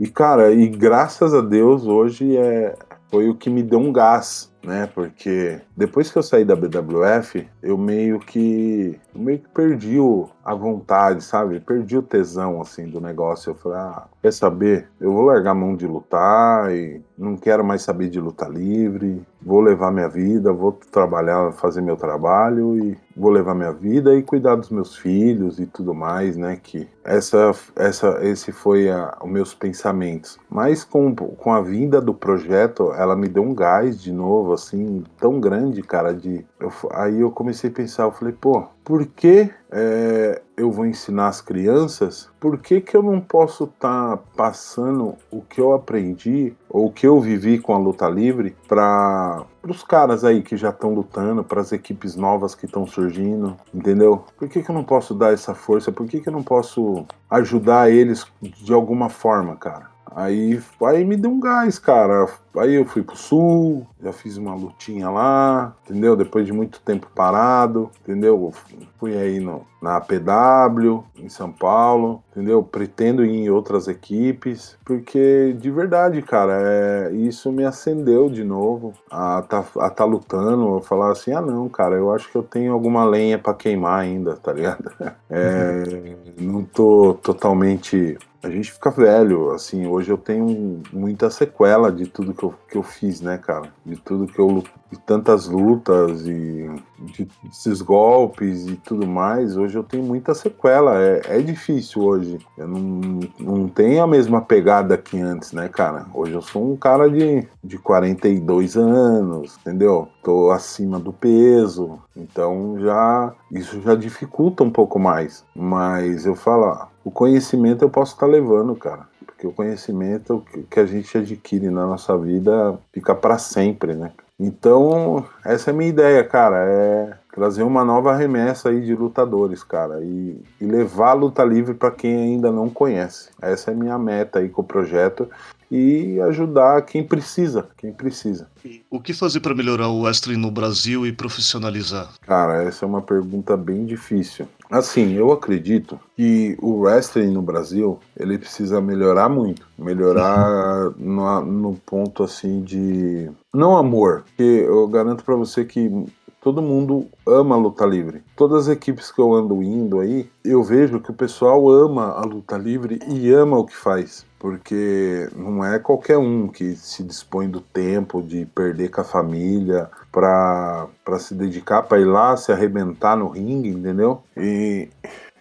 E, cara, e graças a Deus hoje é... foi o que me deu um gás né? Porque depois que eu saí da BWF, eu meio que meio que perdi o, a vontade, sabe? Perdi o tesão assim do negócio. Eu falei, ah, quer saber? Eu vou largar a mão de lutar e não quero mais saber de luta livre. Vou levar minha vida, vou trabalhar, fazer meu trabalho e vou levar minha vida e cuidar dos meus filhos e tudo mais, né? Que essa, essa, esse foi a, os meus pensamentos. Mas com, com a vinda do projeto, ela me deu um gás de novo, assim, tão grande, cara. De eu, aí eu comecei a pensar, eu falei, pô, por que é, eu vou ensinar as crianças? Por que, que eu não posso estar tá passando o que eu aprendi ou o que eu vivi com a luta livre para os caras aí que já estão lutando, para as equipes novas que estão surgindo, entendeu? Por que, que eu não posso dar essa força? Por que, que eu não posso ajudar eles de alguma forma, cara? Aí, aí me deu um gás, cara. Aí eu fui pro sul, já fiz uma lutinha lá, entendeu? Depois de muito tempo parado, entendeu? Fui aí no, na APW, em São Paulo, entendeu? Pretendo ir em outras equipes, porque de verdade, cara, é, isso me acendeu de novo a tá, a tá lutando, a falar assim, ah não, cara, eu acho que eu tenho alguma lenha para queimar ainda, tá ligado? É, não tô totalmente a gente fica velho, assim, hoje eu tenho muita sequela de tudo que eu, que eu fiz, né, cara? De tudo que eu de tantas lutas e de, desses golpes e tudo mais, hoje eu tenho muita sequela. É, é difícil hoje. Eu não, não tenho a mesma pegada que antes, né, cara? Hoje eu sou um cara de, de 42 anos, entendeu? Tô acima do peso, então já isso já dificulta um pouco mais. Mas eu falo, o conhecimento eu posso estar tá levando, cara. Porque o conhecimento que a gente adquire na nossa vida fica para sempre, né? Então, essa é a minha ideia, cara, é trazer uma nova remessa aí de lutadores, cara, e, e levar a luta livre para quem ainda não conhece. Essa é a minha meta aí com o projeto e ajudar quem precisa, quem precisa. O que fazer para melhorar o wrestling no Brasil e profissionalizar? Cara, essa é uma pergunta bem difícil. Assim, eu acredito que o wrestling no Brasil ele precisa melhorar muito, melhorar no, no ponto assim de não amor, porque eu garanto para você que todo mundo ama a luta livre. Todas as equipes que eu ando indo aí, eu vejo que o pessoal ama a luta livre e ama o que faz porque não é qualquer um que se dispõe do tempo de perder com a família para se dedicar para ir lá se arrebentar no ringue, entendeu? E,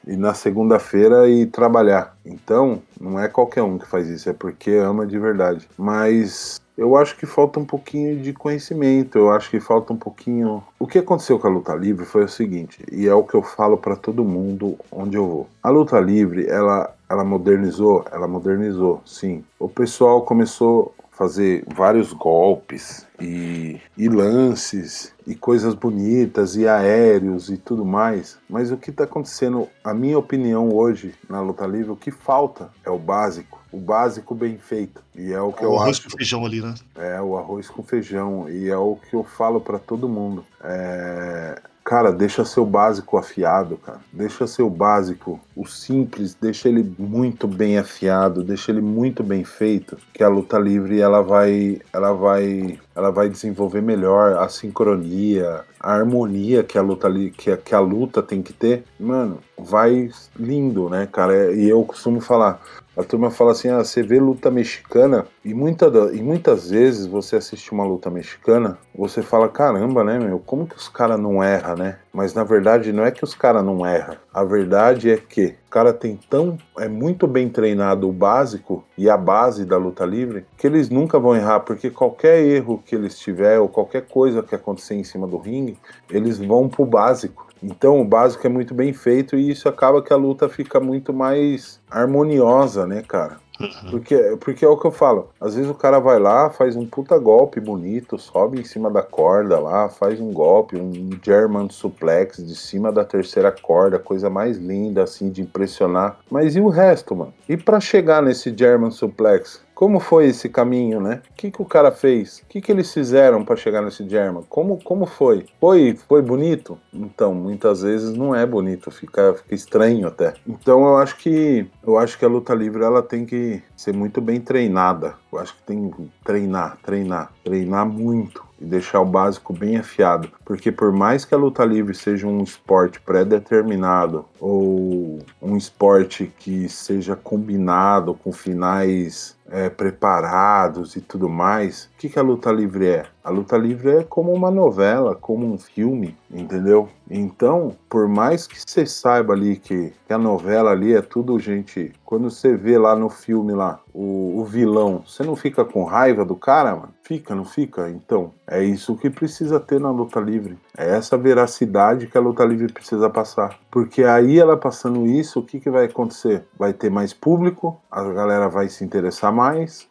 e na segunda-feira ir trabalhar. Então, não é qualquer um que faz isso, é porque ama de verdade. Mas eu acho que falta um pouquinho de conhecimento, eu acho que falta um pouquinho. O que aconteceu com a luta livre foi o seguinte, e é o que eu falo para todo mundo onde eu vou. A luta livre, ela ela modernizou, ela modernizou, sim. O pessoal começou a fazer vários golpes e, e lances e coisas bonitas e aéreos e tudo mais. Mas o que está acontecendo, a minha opinião hoje na luta livre, o que falta é o básico o básico bem feito. E é o que o eu arroz acho. com feijão ali, né? É, o arroz com feijão. E é o que eu falo para todo mundo. É... Cara, deixa seu básico afiado, cara. Deixa seu básico, o simples, deixa ele muito bem afiado, deixa ele muito bem feito, que a luta livre ela vai, ela vai, ela vai desenvolver melhor a sincronia, a harmonia que a luta que a, que a luta tem que ter. Mano, vai lindo, né, cara? E eu costumo falar, a turma fala assim: ah, você vê luta mexicana, e, muita, e muitas vezes você assiste uma luta mexicana, você fala: caramba, né, meu, como que os caras não erram, né? Mas na verdade não é que os caras não erram, a verdade é que o cara tem tão. é muito bem treinado o básico e a base da luta livre que eles nunca vão errar, porque qualquer erro que eles tiver ou qualquer coisa que acontecer em cima do ringue, eles vão pro básico. Então o básico é muito bem feito e isso acaba que a luta fica muito mais harmoniosa, né, cara? Uhum. Porque, porque é o que eu falo. Às vezes o cara vai lá, faz um puta golpe bonito, sobe em cima da corda lá, faz um golpe, um German suplex de cima da terceira corda, coisa mais linda assim de impressionar. Mas e o resto, mano? E para chegar nesse German suplex? Como foi esse caminho, né? O que, que o cara fez? O que, que eles fizeram para chegar nesse German? Como, como foi? Foi foi bonito? Então, muitas vezes não é bonito, fica, fica estranho até. Então, eu acho que eu acho que a luta livre ela tem que ser muito bem treinada. Eu acho que tem que treinar, treinar, treinar muito e deixar o básico bem afiado, porque por mais que a luta livre seja um esporte pré-determinado ou um esporte que seja combinado com finais é, preparados e tudo mais, o que, que a luta livre é? A luta livre é como uma novela, como um filme, entendeu? Então, por mais que você saiba ali que, que a novela ali é tudo gente. Quando você vê lá no filme lá o, o vilão, você não fica com raiva do cara, mano? Fica, não fica? Então, é isso que precisa ter na luta livre. É essa veracidade que a luta livre precisa passar. Porque aí ela passando isso, o que, que vai acontecer? Vai ter mais público, a galera vai se interessar mais,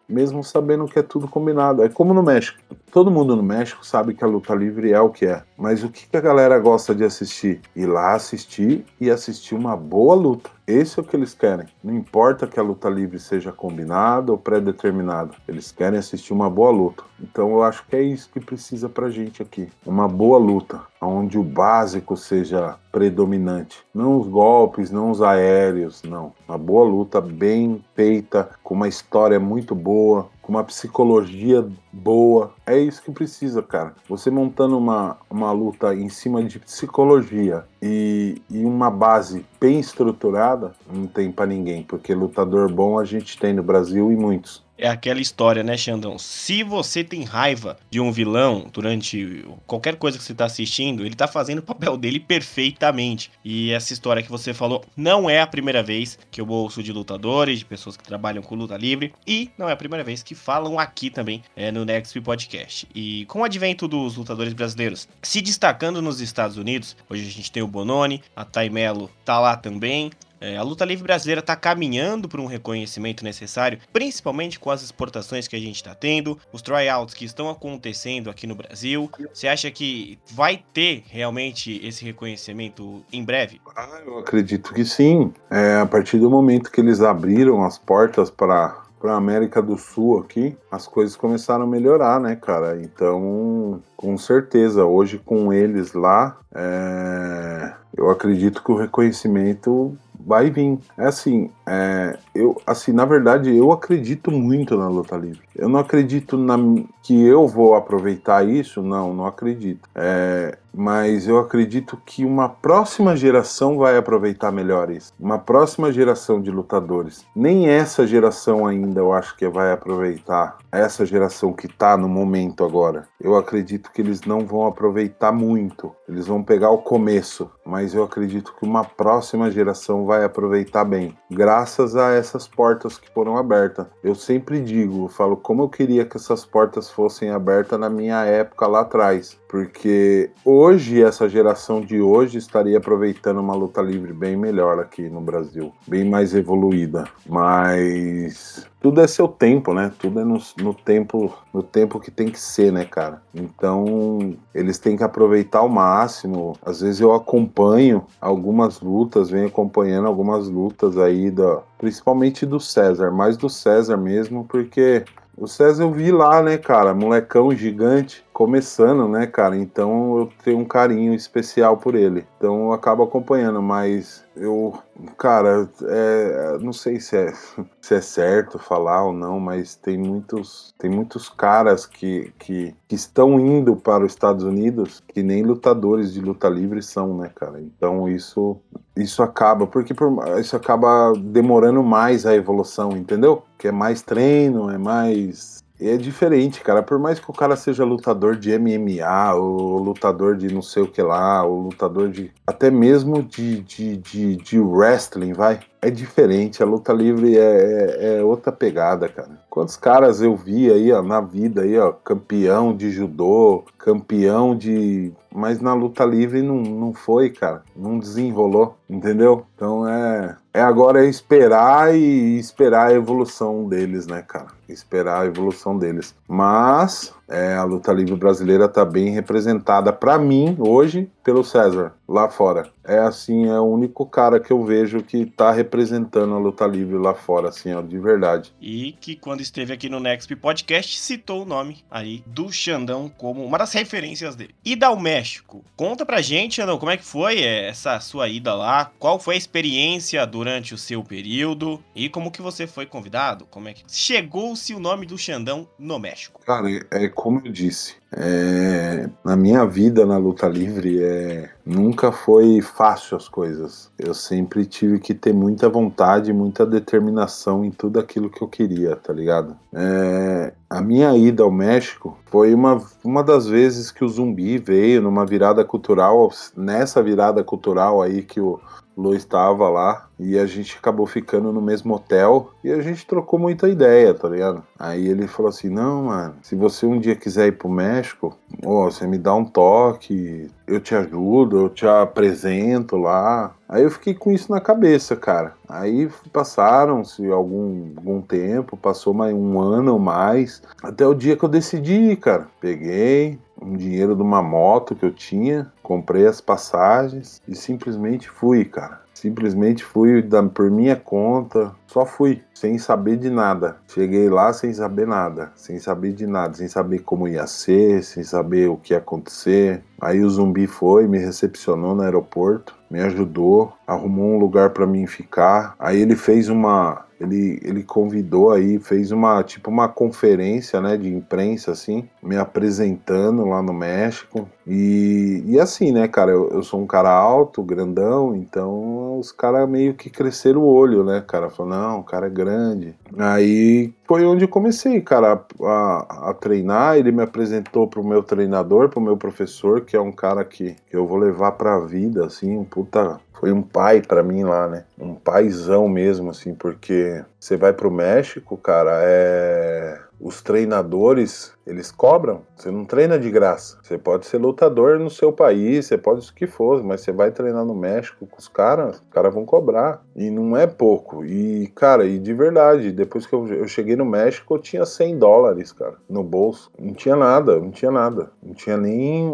mesmo sabendo que é tudo combinado. É como no México. Todo mundo no México sabe que a luta livre é o que é. Mas o que, a galera gosta de assistir? Ir lá assistir e assistir uma boa luta. Esse é o que eles querem. Não importa que a luta livre seja combinada ou pré-determinada. Eles querem assistir uma boa luta. Então eu acho que é isso que precisa pra gente aqui. Uma boa luta, onde o básico seja predominante. Não os golpes, não os aéreos, não. Uma boa luta bem feita, com uma história muito boa, uma psicologia boa. É isso que precisa, cara. Você montando uma, uma luta em cima de psicologia e, e uma base bem estruturada não tem para ninguém, porque lutador bom a gente tem no Brasil e muitos é aquela história, né, Xandão? Se você tem raiva de um vilão durante qualquer coisa que você tá assistindo, ele tá fazendo o papel dele perfeitamente. E essa história que você falou não é a primeira vez que eu ouço de lutadores, de pessoas que trabalham com luta livre, e não é a primeira vez que falam aqui também é, no Next Podcast. E com o advento dos lutadores brasileiros se destacando nos Estados Unidos, hoje a gente tem o Bononi, a Taimelo tá lá também, é, a luta livre brasileira está caminhando para um reconhecimento necessário, principalmente com as exportações que a gente está tendo, os tryouts que estão acontecendo aqui no Brasil. Você acha que vai ter realmente esse reconhecimento em breve? Ah, eu acredito que sim. É, a partir do momento que eles abriram as portas para para a América do Sul aqui, as coisas começaram a melhorar, né, cara? Então, com certeza, hoje com eles lá, é... eu acredito que o reconhecimento vai vir. É assim, é, eu, assim, na verdade, eu acredito muito na luta livre. Eu não acredito na, que eu vou aproveitar isso, não, não acredito. É, mas eu acredito que uma próxima geração vai aproveitar melhor isso. Uma próxima geração de lutadores. Nem essa geração ainda eu acho que vai aproveitar. Essa geração que tá no momento agora. Eu acredito que eles não vão aproveitar muito. Eles vão pegar o começo. Mas eu acredito que uma próxima geração vai aproveitar bem. Graças a essas portas que foram abertas. Eu sempre digo, eu falo como eu queria que essas portas fossem abertas na minha época lá atrás. Porque hoje, essa geração de hoje estaria aproveitando uma luta livre bem melhor aqui no Brasil, bem mais evoluída. Mas tudo é seu tempo, né? Tudo é no, no, tempo no tempo que tem que ser, né, cara? Então eles têm que aproveitar ao máximo. Às vezes eu acompanho algumas lutas, venho acompanhando algumas lutas aí da, principalmente do César, mais do César mesmo, porque o César eu vi lá, né, cara, molecão gigante começando, né, cara? Então eu tenho um carinho especial por ele. Então eu acabo acompanhando, mas eu, cara, é, não sei se é, se é certo falar ou não, mas tem muitos, tem muitos caras que, que, que estão indo para os Estados Unidos que nem lutadores de luta livre são, né, cara? Então isso, isso acaba, porque por, isso acaba demorando mais a evolução, entendeu? Que é mais treino, é mais é diferente, cara. Por mais que o cara seja lutador de MMA, ou lutador de não sei o que lá, ou lutador de. até mesmo de, de, de, de wrestling, vai é diferente, a luta livre é, é, é, outra pegada, cara. Quantos caras eu vi aí, ó, na vida aí, ó, campeão de judô, campeão de. Mas na luta livre não, não foi, cara. Não desenrolou, entendeu? Então é. É agora é esperar e esperar a evolução deles, né, cara? Esperar a evolução deles. Mas é, a luta livre brasileira tá bem representada para mim hoje pelo César lá fora. É assim, é o único cara que eu vejo que tá representando a luta livre lá fora, assim, ó, de verdade. E que quando esteve aqui no Next Podcast citou o nome aí do Xandão como uma das referências dele. Ida ao México. Conta pra gente, Xandão, como é que foi essa sua ida lá? Qual foi a experiência durante o seu período? E como que você foi convidado? Como é que chegou-se o nome do Xandão no México? Cara, é como eu disse, é, na minha vida na luta livre é, nunca foi fácil as coisas. Eu sempre tive que ter muita vontade, muita determinação em tudo aquilo que eu queria, tá ligado? É, a minha ida ao México foi uma, uma das vezes que o zumbi veio numa virada cultural, nessa virada cultural aí que o Lu estava lá e a gente acabou ficando no mesmo hotel e a gente trocou muita ideia, tá ligado? Aí ele falou assim: Não, mano, se você um dia quiser ir pro México, ó, você me dá um toque, eu te ajudo, eu te apresento lá. Aí eu fiquei com isso na cabeça, cara. Aí passaram-se algum, algum tempo, passou mais um ano ou mais, até o dia que eu decidi cara. Peguei, um dinheiro de uma moto que eu tinha, comprei as passagens e simplesmente fui, cara. Simplesmente fui da, por minha conta, só fui, sem saber de nada. Cheguei lá sem saber nada, sem saber de nada, sem saber como ia ser, sem saber o que ia acontecer. Aí o zumbi foi, me recepcionou no aeroporto, me ajudou, arrumou um lugar para mim ficar. Aí ele fez uma ele, ele convidou aí, fez uma tipo uma conferência, né, de imprensa assim, me apresentando lá no México. E, e assim, né, cara, eu, eu sou um cara alto, grandão, então os caras meio que cresceram o olho, né, cara? Falaram, não, o cara é grande. Aí foi onde eu comecei, cara, a, a treinar. Ele me apresentou pro meu treinador, pro meu professor, que é um cara que, que eu vou levar pra vida, assim, um puta foi um pai para mim lá, né? Um paizão mesmo, assim, porque você vai pro México, cara, é os treinadores, eles cobram. Você não treina de graça. Você pode ser lutador no seu país, você pode o que for, mas você vai treinar no México com os caras, os caras vão cobrar. E não é pouco. E, cara, e de verdade, depois que eu, cheguei no México, eu tinha 100 dólares, cara, no bolso. Não tinha nada, não tinha nada. Não tinha nem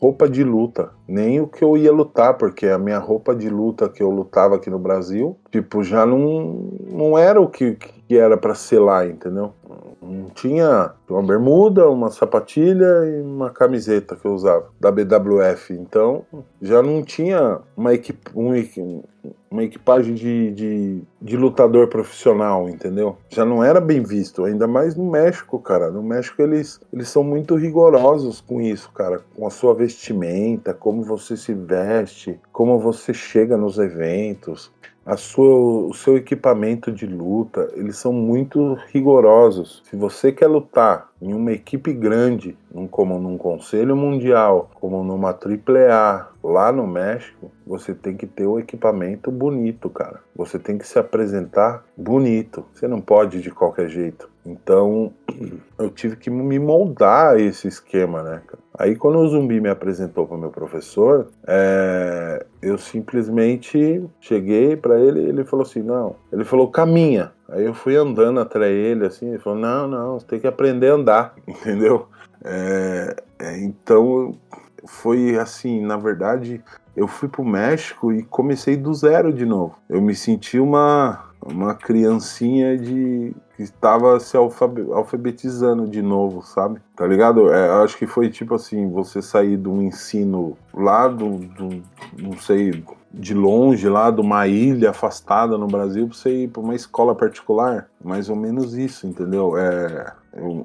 roupa de luta. Nem o que eu ia lutar, porque a minha roupa de luta que eu lutava aqui no Brasil, tipo, já não, não era o que, que era para ser lá, entendeu? Não tinha uma bermuda, uma sapatilha e uma camiseta que eu usava da BWF. Então já não tinha uma, equip, um, uma equipagem de, de, de, lutador profissional, entendeu? Já não era bem visto, ainda mais no México, cara. No México eles, eles são muito rigorosos com isso, cara. Com a sua vestimenta, como você se veste, como você chega nos eventos a sua, o seu equipamento de luta, eles são muito rigorosos. Se você quer lutar em uma equipe grande, como num Conselho Mundial, como numa AAA, lá no México, você tem que ter o equipamento bonito, cara. Você tem que se apresentar bonito. Você não pode de qualquer jeito. Então, eu tive que me moldar a esse esquema, né? Aí quando o zumbi me apresentou para meu professor, é, eu simplesmente cheguei para ele e ele falou assim, não, ele falou caminha. Aí eu fui andando atrás dele assim, ele falou não, não, você tem que aprender a andar, entendeu? É, é, então foi assim, na verdade, eu fui pro México e comecei do zero de novo. Eu me senti uma uma criancinha de que estava se alfabetizando de novo, sabe? Tá ligado? É, acho que foi tipo assim, você sair de um ensino lá do, do não sei, de longe, lá de uma ilha afastada no Brasil, pra você ir para uma escola particular. Mais ou menos isso, entendeu? É,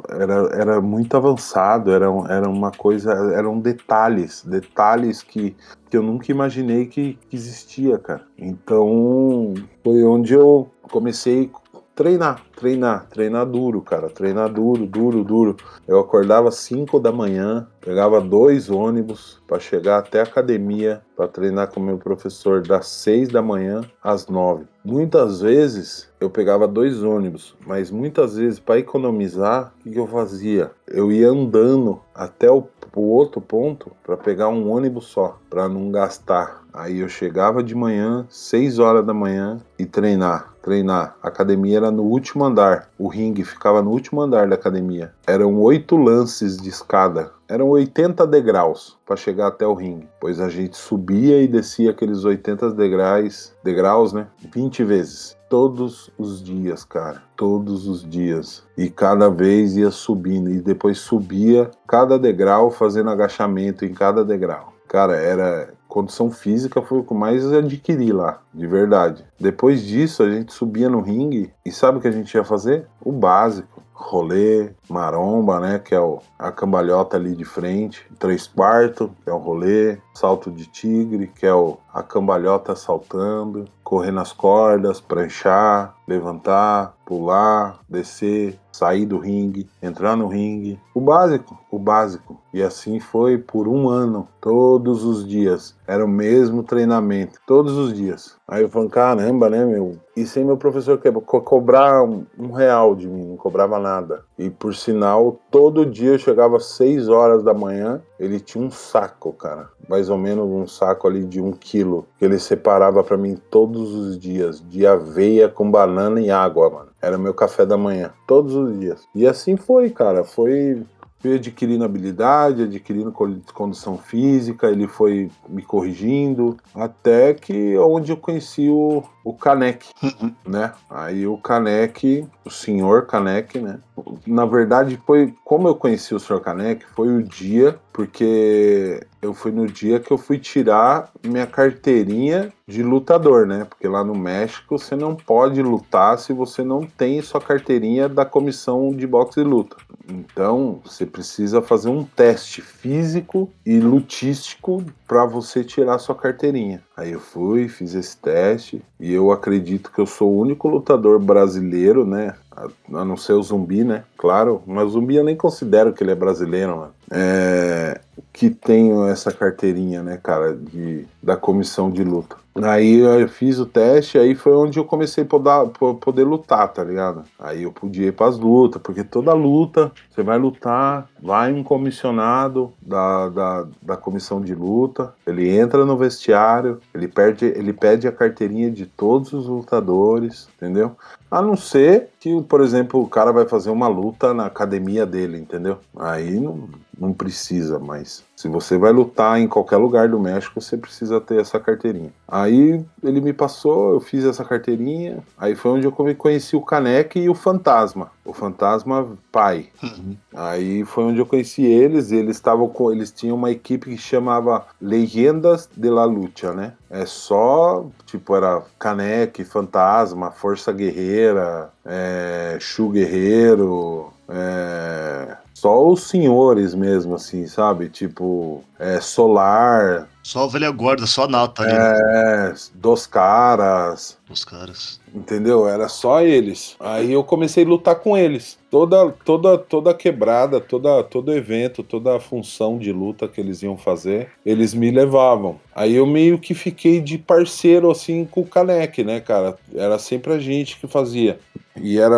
era, era muito avançado, era, era uma coisa, eram detalhes, detalhes que, que eu nunca imaginei que, que existia, cara. Então foi onde eu comecei treinar, treinar, treinar duro, cara, treinar duro, duro, duro. Eu acordava 5 da manhã, pegava dois ônibus para chegar até a academia para treinar com meu professor das 6 da manhã às 9. Muitas vezes eu pegava dois ônibus, mas muitas vezes para economizar, o que, eu fazia? Eu ia andando até o, o outro ponto para pegar um ônibus só, para não gastar. Aí eu chegava de manhã, 6 horas da manhã e treinar treinar. A academia era no último andar, o ringue ficava no último andar da academia. Eram oito lances de escada, eram 80 degraus para chegar até o ringue, pois a gente subia e descia aqueles 80 degraus, degraus, né? 20 vezes. Todos os dias, cara. Todos os dias. E cada vez ia subindo. E depois subia cada degrau fazendo agachamento em cada degrau. Cara, era condição física foi o que mais adquiri lá, de verdade. Depois disso, a gente subia no ringue e sabe o que a gente ia fazer? O básico. Rolê, maromba, né? Que é o, a cambalhota ali de frente. Três quartos, que é o rolê. Salto de tigre, que é o, a cambalhota saltando. Correr nas cordas, pranchar, levantar, pular, descer, sair do ringue, entrar no ringue. O básico, o básico. E assim foi por um ano, todos os dias. Era o mesmo treinamento, todos os dias. Aí eu falei, caramba, né, meu? E sem meu professor que co cobrar um, real de mim, não cobrava nada. E por sinal, todo dia eu chegava às 6 horas da manhã, ele tinha um saco, cara. Mais ou menos um saco ali de um quilo, que ele separava para mim todos os dias, de aveia com banana e água, mano. Era meu café da manhã, todos os dias. E assim foi, cara. Foi fui adquirindo habilidade, adquirindo condição física, ele foi me corrigindo, até que onde eu conheci o, o Canek, uhum. né? Aí o Canek, o senhor Canek, né? Na verdade, foi como eu conheci o senhor Canek, foi o dia porque eu fui no dia que eu fui tirar minha carteirinha de lutador, né? Porque lá no México você não pode lutar se você não tem sua carteirinha da comissão de boxe e luta. Então você precisa fazer um teste físico e lutístico para você tirar sua carteirinha. Aí eu fui, fiz esse teste e eu acredito que eu sou o único lutador brasileiro, né? A não ser o zumbi, né? Claro, mas o zumbi eu nem considero que ele é brasileiro, mano. É, que tenho essa carteirinha, né, cara, de, da comissão de luta. Aí eu fiz o teste, aí foi onde eu comecei a poder, poder lutar, tá ligado? Aí eu podia ir pras lutas, porque toda luta, você vai lutar, vai um comissionado da, da, da comissão de luta, ele entra no vestiário, ele, perde, ele pede a carteirinha de todos os lutadores, entendeu? A não ser que, por exemplo, o cara vai fazer uma luta na academia dele, entendeu? Aí não, não precisa mais. Se você vai lutar em qualquer lugar do México, você precisa ter essa carteirinha. Aí ele me passou, eu fiz essa carteirinha. Aí foi onde eu conheci o Caneque e o Fantasma. O Fantasma pai. Uhum. Aí foi onde eu conheci eles. Eles estavam eles tinham uma equipe que chamava Leyendas de la Lucha, né? É só, tipo, era Caneque, Fantasma, Força Guerreira, é, Chu Guerreiro, é, só os senhores mesmo, assim, sabe? Tipo, é, Solar. Só a velha guarda, só a nata ali. Né? É, dos caras. Dos caras. Entendeu? Era só eles. Aí eu comecei a lutar com eles. Toda, toda, toda quebrada, toda, todo evento, toda a função de luta que eles iam fazer, eles me levavam. Aí eu meio que fiquei de parceiro assim com o Caneque, né, cara? Era sempre a gente que fazia. E era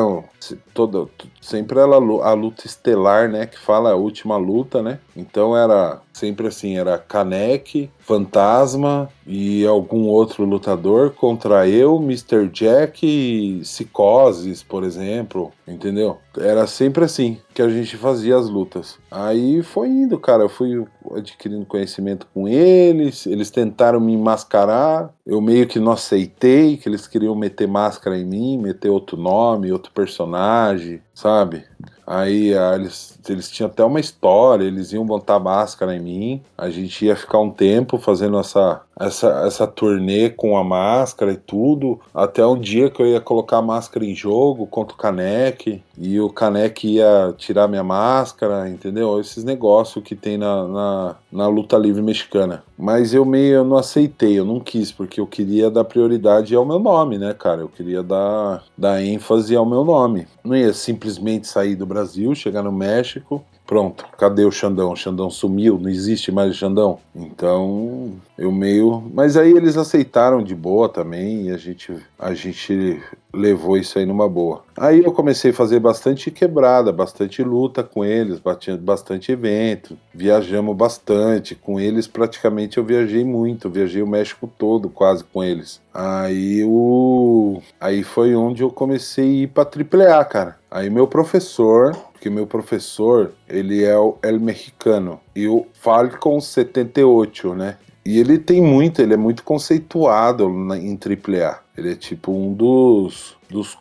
toda, sempre ela, a luta estelar, né? Que fala a última luta, né? Então era sempre assim: era Kanek, Fantasma e algum outro lutador contra eu, Mr. Jack e Psicoses, por exemplo. Entendeu? Era sempre assim que a gente fazia as lutas. Aí foi indo, cara. Eu fui adquirindo conhecimento com eles. Eles tentaram me mascarar. Eu meio que não aceitei que eles queriam meter máscara em mim, meter outro nome, outro personagem, sabe? Aí ah, eles, eles tinham até uma história, eles iam botar máscara em mim. A gente ia ficar um tempo fazendo essa, essa, essa turnê com a máscara e tudo. Até um dia que eu ia colocar a máscara em jogo contra o Canek. E o Canek ia tirar minha máscara, entendeu? Esses negócios que tem na, na, na, luta livre mexicana. Mas eu meio eu não aceitei, eu não quis, porque eu queria dar prioridade ao meu nome, né, cara? Eu queria dar, dar ênfase ao meu nome. Não ia simplesmente sair do Brasil, chegar no México Pronto, cadê o Xandão? O Xandão sumiu, não existe mais o Xandão. Então, eu meio. Mas aí eles aceitaram de boa também e a gente, a gente levou isso aí numa boa. Aí eu comecei a fazer bastante quebrada, bastante luta com eles, bastante evento, viajamos bastante com eles. Praticamente eu viajei muito, viajei o México todo quase com eles. Aí o, aí foi onde eu comecei a ir para AAA, cara. Aí meu professor porque meu professor, ele é o El Mexicano e o Falcon 78, né? E ele tem muito, ele é muito conceituado na, em AAA. Ele é tipo um dos, dos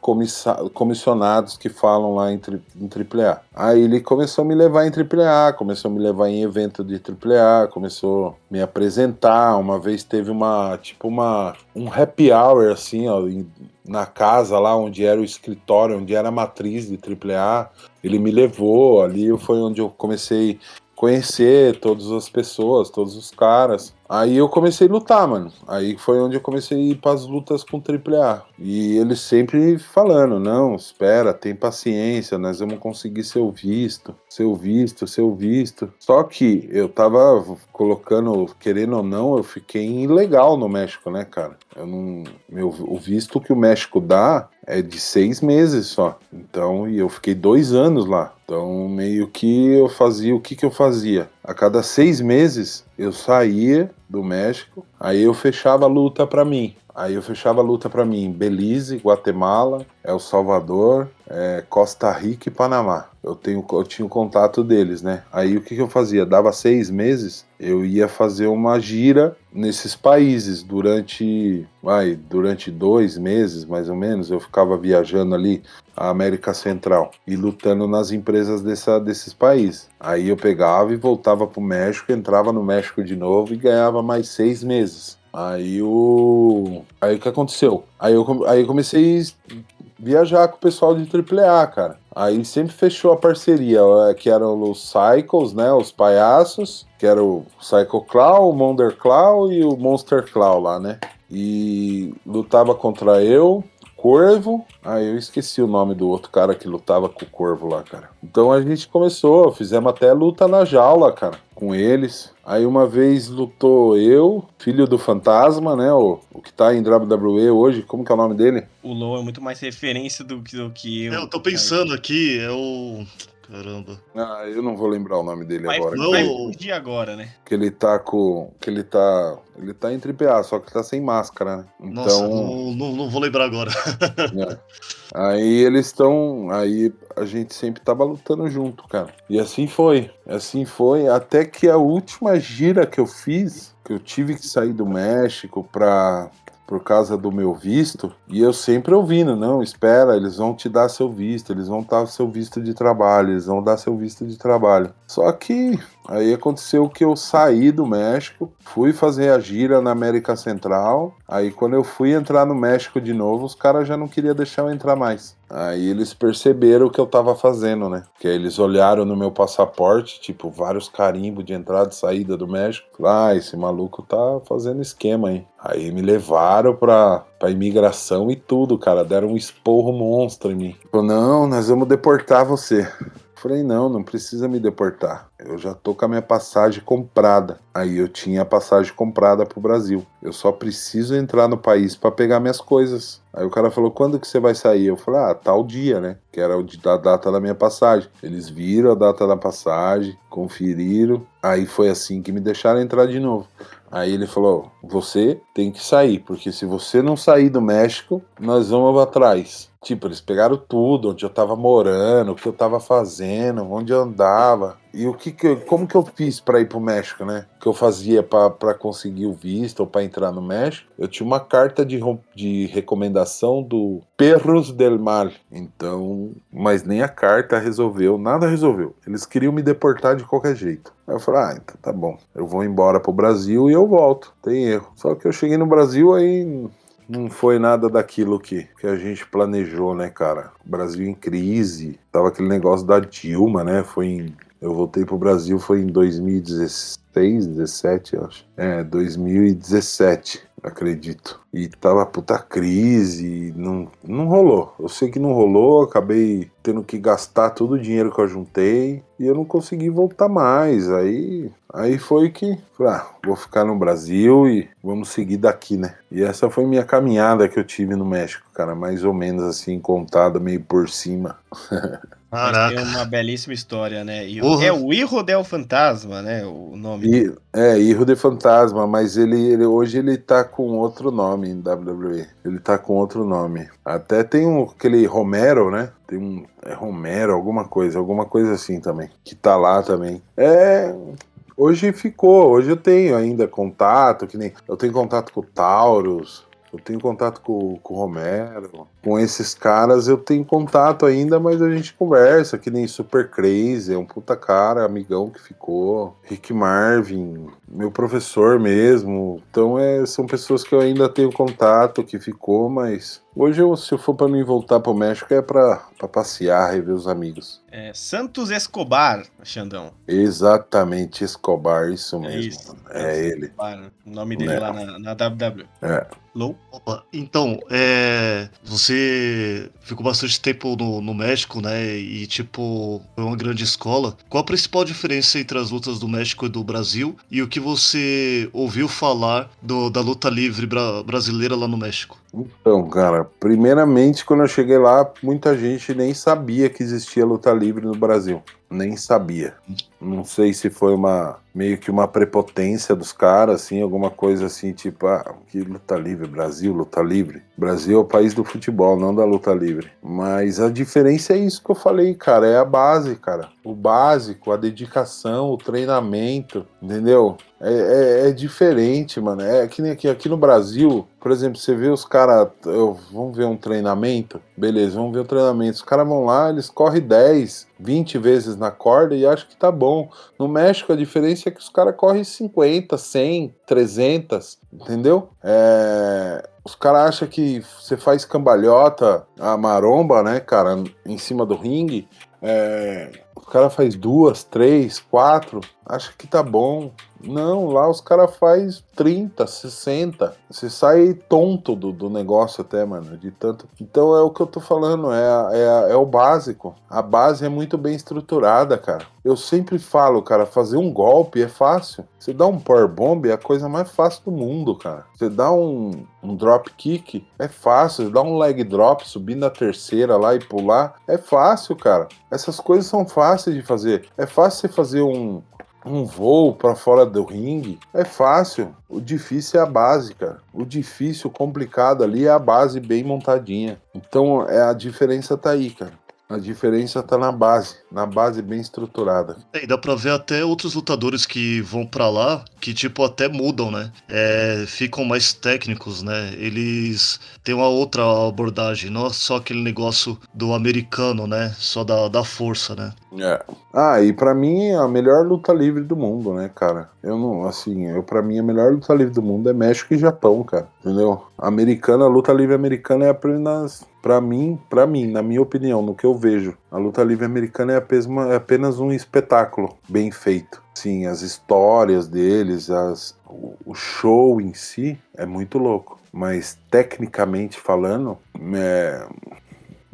comissionados que falam lá em, em AAA. Aí ele começou a me levar em AAA, começou a me levar em evento de AAA, começou a me apresentar. Uma vez teve uma, tipo uma, um happy hour assim, ó, em, na casa lá onde era o escritório, onde era a matriz de AAA. Ele me levou ali, foi onde eu comecei conhecer todas as pessoas, todos os caras. Aí eu comecei a lutar, mano. Aí foi onde eu comecei a ir pras lutas com AAA. E eles sempre falando: não, espera, tem paciência, nós vamos conseguir seu visto, seu visto, seu visto. Só que eu tava colocando, querendo ou não, eu fiquei ilegal no México, né, cara? Eu não, meu, o visto que o México dá é de seis meses só. Então, e eu fiquei dois anos lá. Então, meio que eu fazia o que, que eu fazia? A cada seis meses eu saía do México, aí eu fechava a luta para mim. Aí eu fechava a luta para mim Belize, Guatemala, El Salvador, é, Costa Rica e Panamá. Eu, tenho, eu tinha o contato deles, né? Aí o que, que eu fazia? Dava seis meses, eu ia fazer uma gira nesses países durante, vai, durante dois meses mais ou menos. Eu ficava viajando ali a América Central e lutando nas empresas dessa, desses países. Aí eu pegava e voltava pro México, entrava no México de novo e ganhava mais seis meses. Aí o. Aí o que aconteceu? Aí eu, aí eu comecei a viajar com o pessoal de AAA, cara. Aí sempre fechou a parceria, que eram os Cycles, né? Os palhaços, que era o Psycho Claw, o Monder Claw e o Monster Claw lá, né? E lutava contra eu, Corvo. Ah, eu esqueci o nome do outro cara que lutava com o Corvo lá, cara. Então a gente começou, fizemos até luta na jaula, cara, com eles. Aí uma vez lutou eu, filho do Fantasma, né? O, o que tá em WWE hoje, como que é o nome dele? O Low é muito mais referência do que, do que eu. É, eu tô pensando aqui, é o. Caramba. Ah, eu não vou lembrar o nome dele Vai, agora. vai Não. fugir agora, né? Que ele tá com. Que ele tá. Ele tá em AAA, só que tá sem máscara, né? Então. Nossa, não, não, não vou lembrar agora. É. Aí eles estão. Aí a gente sempre tava lutando junto, cara. E assim foi. Assim foi. Até que a última gira que eu fiz, que eu tive que sair do México pra. Por causa do meu visto, e eu sempre ouvindo, não, espera, eles vão te dar seu visto, eles vão dar seu visto de trabalho, eles vão dar seu visto de trabalho. Só que aí aconteceu que eu saí do México, fui fazer a gira na América Central, aí quando eu fui entrar no México de novo, os caras já não queriam deixar eu entrar mais. Aí eles perceberam o que eu tava fazendo, né? Que eles olharam no meu passaporte, tipo, vários carimbos de entrada e saída do México. Falaram, ah, esse maluco tá fazendo esquema aí. Aí me levaram pra, pra imigração e tudo, cara. Deram um esporro monstro em mim. Falou, não, nós vamos deportar você. Falei, não, não precisa me deportar. Eu já tô com a minha passagem comprada. Aí eu tinha a passagem comprada pro Brasil. Eu só preciso entrar no país para pegar minhas coisas. Aí o cara falou, quando que você vai sair? Eu falei, ah, tal dia, né? Que era da data da minha passagem. Eles viram a data da passagem, conferiram. Aí foi assim que me deixaram entrar de novo. Aí ele falou: Você tem que sair, porque se você não sair do México, nós vamos atrás. Tipo, eles pegaram tudo, onde eu tava morando, o que eu tava fazendo, onde eu andava. E o que, que como que eu fiz pra ir pro México, né? O que eu fazia pra conseguir o visto ou pra entrar no México? Eu tinha uma carta de, de recomendação do Perros del Mal. Então, mas nem a carta resolveu, nada resolveu. Eles queriam me deportar de qualquer jeito. Aí eu falei, ah, então tá bom. Eu vou embora pro Brasil e eu volto. Tem erro. Só que eu cheguei no Brasil aí não foi nada daquilo que, que a gente planejou, né, cara? O Brasil em crise. Tava aquele negócio da Dilma, né? Foi em. Eu voltei pro Brasil foi em 2016, 17, eu acho. É, 2017, acredito. E tava puta crise, não, não rolou. Eu sei que não rolou, acabei tendo que gastar todo o dinheiro que eu juntei e eu não consegui voltar mais. Aí, aí foi que, ah, vou ficar no Brasil e vamos seguir daqui, né? E essa foi minha caminhada que eu tive no México, cara, mais ou menos assim, contada meio por cima. Mas Caraca. tem uma belíssima história, né? E Porra. é o Irro del Fantasma, né? O nome. E, é, Irro de Fantasma, mas ele, ele- hoje ele tá com outro nome em WWE. Ele tá com outro nome. Até tem um, aquele Romero, né? Tem um. É Romero, alguma coisa, alguma coisa assim também. Que tá lá também. É. Hoje ficou, hoje eu tenho ainda contato, que nem. Eu tenho contato com o Taurus. Eu tenho contato com, com o Romero. Com esses caras eu tenho contato ainda, mas a gente conversa, que nem Super Crazy, é um puta cara, amigão que ficou. Rick Marvin, meu professor mesmo. Então é, são pessoas que eu ainda tenho contato, que ficou, mas hoje eu, se eu for pra mim voltar pro México é pra, pra passear, rever os amigos. É Santos Escobar, Xandão. Exatamente, Escobar, isso É mesmo. isso. É ele. Escobar, o nome dele É. lá na, na WWE. É. Então, é, você ficou bastante tempo no, no México, né? E, tipo, foi uma grande escola. Qual a principal diferença entre as lutas do México e do Brasil? E o que você ouviu falar do- da luta livre bra- brasileira lá no México? Então, cara, primeiramente, quando eu cheguei lá, muita gente nem sabia que existia luta livre no Brasil. Nem sabia. Não sei se foi uma meio que uma prepotência dos caras, assim, alguma coisa assim, tipo, ah, que luta livre, Brasil, luta livre. Brasil é o país do futebol, não da luta livre. Mas a diferença é isso que eu falei, cara, é a base, cara. O básico, a dedicação, o treinamento, entendeu? É, é, é, diferente, mano. É que nem aqui, aqui no Brasil, por exemplo, você vê os caras. Vamos ver um treinamento? Beleza, vamos ver o treinamento. Os caras vão lá, eles correm 10, 20 vezes na corda e acham que tá bom. No México, a diferença é que os caras correm 50, 100, 300, entendeu? É, os caras acham que você faz cambalhota, a maromba, né, cara, em cima do ringue. É, o cara faz duas, três, quatro, acha que tá bom. Não, lá os caras faz 30, 60. Você sai tonto do, do negócio até, mano, de tanto. Então é o que eu tô falando, é, é, é o básico. A base é muito bem estruturada, cara. Eu sempre falo, cara, fazer um golpe é fácil. Você dá um power bomb é a coisa mais fácil do mundo, cara. Você dá um, um drop kick é fácil. Você dá um leg drop, subir na terceira lá e pular é fácil, cara. Essas coisas são fáceis de fazer. É fácil você fazer um, um voo para fora do ringue é fácil. O difícil é a base, cara. O difícil, complicado ali é a base bem montadinha. Então é a diferença tá aí, cara. A diferença tá na base, na base bem estruturada. É, e dá pra ver até outros lutadores que vão para lá, que tipo até mudam, né? É, ficam mais técnicos, né? Eles têm uma outra abordagem, não é só aquele negócio do americano, né? Só da, da força, né? É. Ah, e para mim a melhor luta livre do mundo, né, cara? Eu não, assim, eu para mim a melhor luta livre do mundo é México e Japão, cara. Entendeu? Americana, a luta livre americana é apenas para mim, para mim, na minha opinião, no que eu vejo, a luta livre americana é apenas, é apenas um espetáculo bem feito. Sim, as histórias deles, as, o show em si é muito louco. Mas tecnicamente falando, é,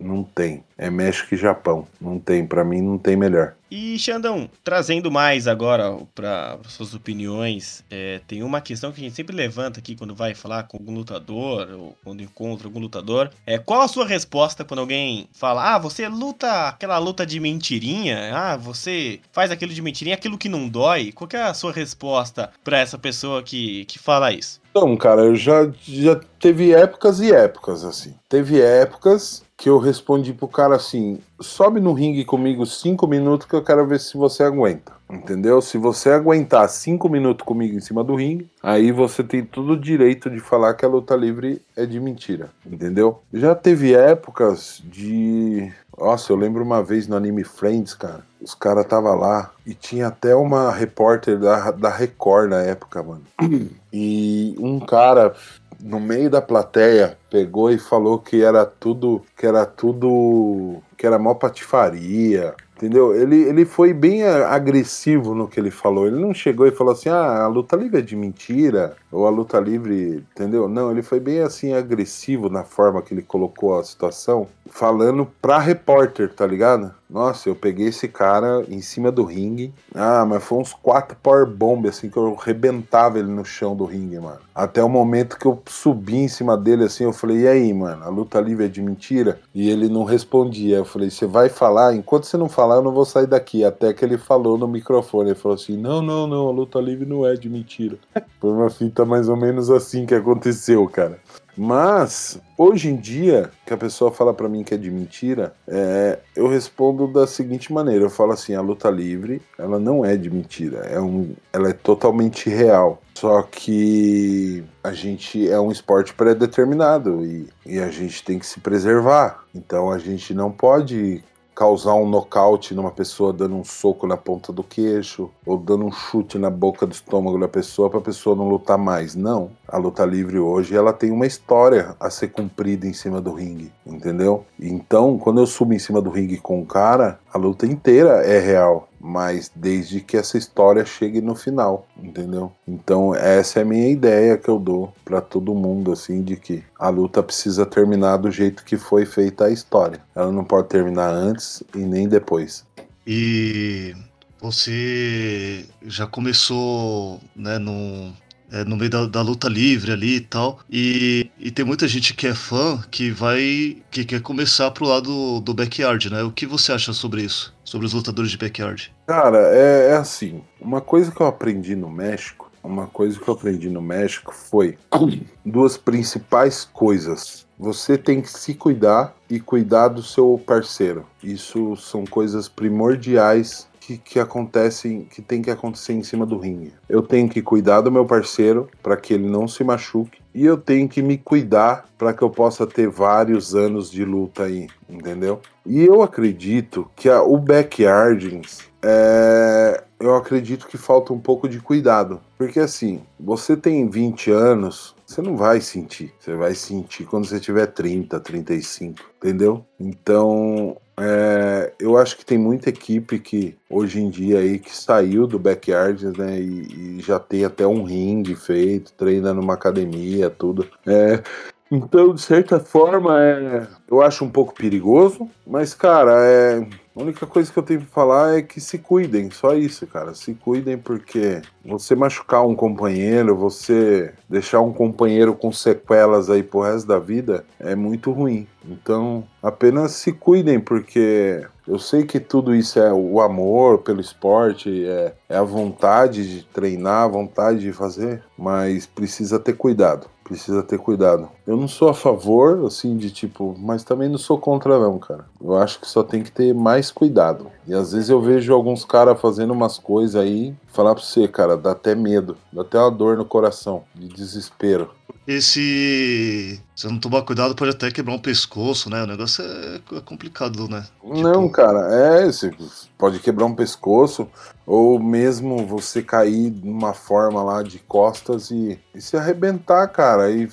não tem. É México e Japão. Não tem. Para mim, não tem melhor. E Xandão, trazendo mais agora para suas opiniões, é, tem uma questão que a gente sempre levanta aqui quando vai falar com algum lutador ou quando encontra algum lutador. É qual a sua resposta quando alguém fala: "Ah, você luta aquela luta de mentirinha? Ah, você faz aquilo de mentirinha, aquilo que não dói?" Qual é a sua resposta para essa pessoa que, que fala isso? Então, cara, eu já já teve épocas e épocas assim. Teve épocas que eu respondi pro cara assim: sobe no ringue comigo cinco minutos que eu quero ver se você aguenta. Entendeu? Se você aguentar cinco minutos comigo em cima do ringue, aí você tem todo o direito de falar que a luta livre é de mentira. Entendeu? Já teve épocas de. Nossa, eu lembro uma vez no anime Friends, cara. Os caras tava lá e tinha até uma repórter da, da Record na época, mano. E um cara no meio da plateia pegou e falou que era tudo, que era tudo, que era mó patifaria, entendeu? Ele, ele foi bem agressivo no que ele falou. Ele não chegou e falou assim: "Ah, a luta livre é de mentira", ou a luta livre, entendeu? Não, ele foi bem assim agressivo na forma que ele colocou a situação, falando pra repórter, tá ligado? Nossa, eu peguei esse cara em cima do ringue. Ah, mas foi uns quatro power bomb assim que eu rebentava ele no chão do ringue, mano. Até o momento que eu subi em cima dele assim, eu falei: "E aí, mano, a luta livre é de mentira?" E ele não respondia. Eu falei: "Você vai falar? Enquanto você não falar, eu não vou sair daqui." Até que ele falou no microfone, ele falou assim: "Não, não, não, a luta livre não é de mentira." Foi uma fita mais ou menos assim que aconteceu, cara. Mas, hoje em dia, que a pessoa fala para mim que é de mentira, é, eu respondo da seguinte maneira: eu falo assim, a luta livre, ela não é de mentira, é um, ela é totalmente real. Só que a gente é um esporte pré-determinado e, e a gente tem que se preservar. Então a gente não pode causar um nocaute numa pessoa dando um soco na ponta do queixo ou dando um chute na boca do estômago da pessoa para a pessoa não lutar mais. Não. A luta livre hoje ela tem uma história a ser cumprida em cima do ringue, entendeu? Então, quando eu subo em cima do ringue com o cara, a luta inteira é real mas desde que essa história chegue no final, entendeu? Então essa é a minha ideia que eu dou para todo mundo assim de que a luta precisa terminar do jeito que foi feita a história. Ela não pode terminar antes e nem depois. E você já começou, né, no é, no meio da, da, luta livre ali e tal. E, e tem muita gente que é fã que vai. que quer começar pro lado do backyard, né? O que você acha sobre isso? Sobre os lutadores de backyard? Cara, é, é assim. Uma coisa que eu aprendi no México. Uma coisa que eu aprendi no México foi duas principais coisas. Você tem que se cuidar e cuidar do seu parceiro. Isso são coisas primordiais que que, acontecem, que tem que acontecer em cima do ringue. Eu tenho que cuidar do meu parceiro para que ele não se machuque e eu tenho que me cuidar para que eu possa ter vários anos de luta aí, entendeu? E eu acredito que a, o backyardings é, eu acredito que falta um pouco de cuidado. Porque assim, você tem 20 anos, você não vai sentir. Você vai sentir quando você tiver 30, 35, entendeu? Então, é, eu acho que tem muita equipe que hoje em dia aí que saiu do backyard, né, e, e já tem até um ringue feito, treina numa academia, tudo. É, então, de certa forma, é, eu acho um pouco perigoso, mas, cara, é, a única coisa que eu tenho pra falar é que se cuidem, só isso, cara. Se cuidem porque você machucar um companheiro, você deixar um companheiro com sequelas aí pro resto da vida é muito ruim. Então, apenas se cuidem porque eu sei que tudo isso é o amor pelo esporte, é, é a vontade de treinar, a vontade de fazer, mas precisa ter cuidado precisa ter cuidado. Eu não sou a favor, assim, de tipo, mas também não sou contra, não, cara. Eu acho que só tem que ter mais cuidado. E às vezes eu vejo alguns caras fazendo umas coisas aí, falar pra você, cara, dá até medo, dá até uma dor no coração, de desespero. E se você não tomar cuidado, pode até quebrar um pescoço, né? O negócio é, é complicado, né? Não, tipo... cara, é. Você pode quebrar um pescoço, ou mesmo você cair de uma forma lá de costas e, e, se arrebentar, cara, e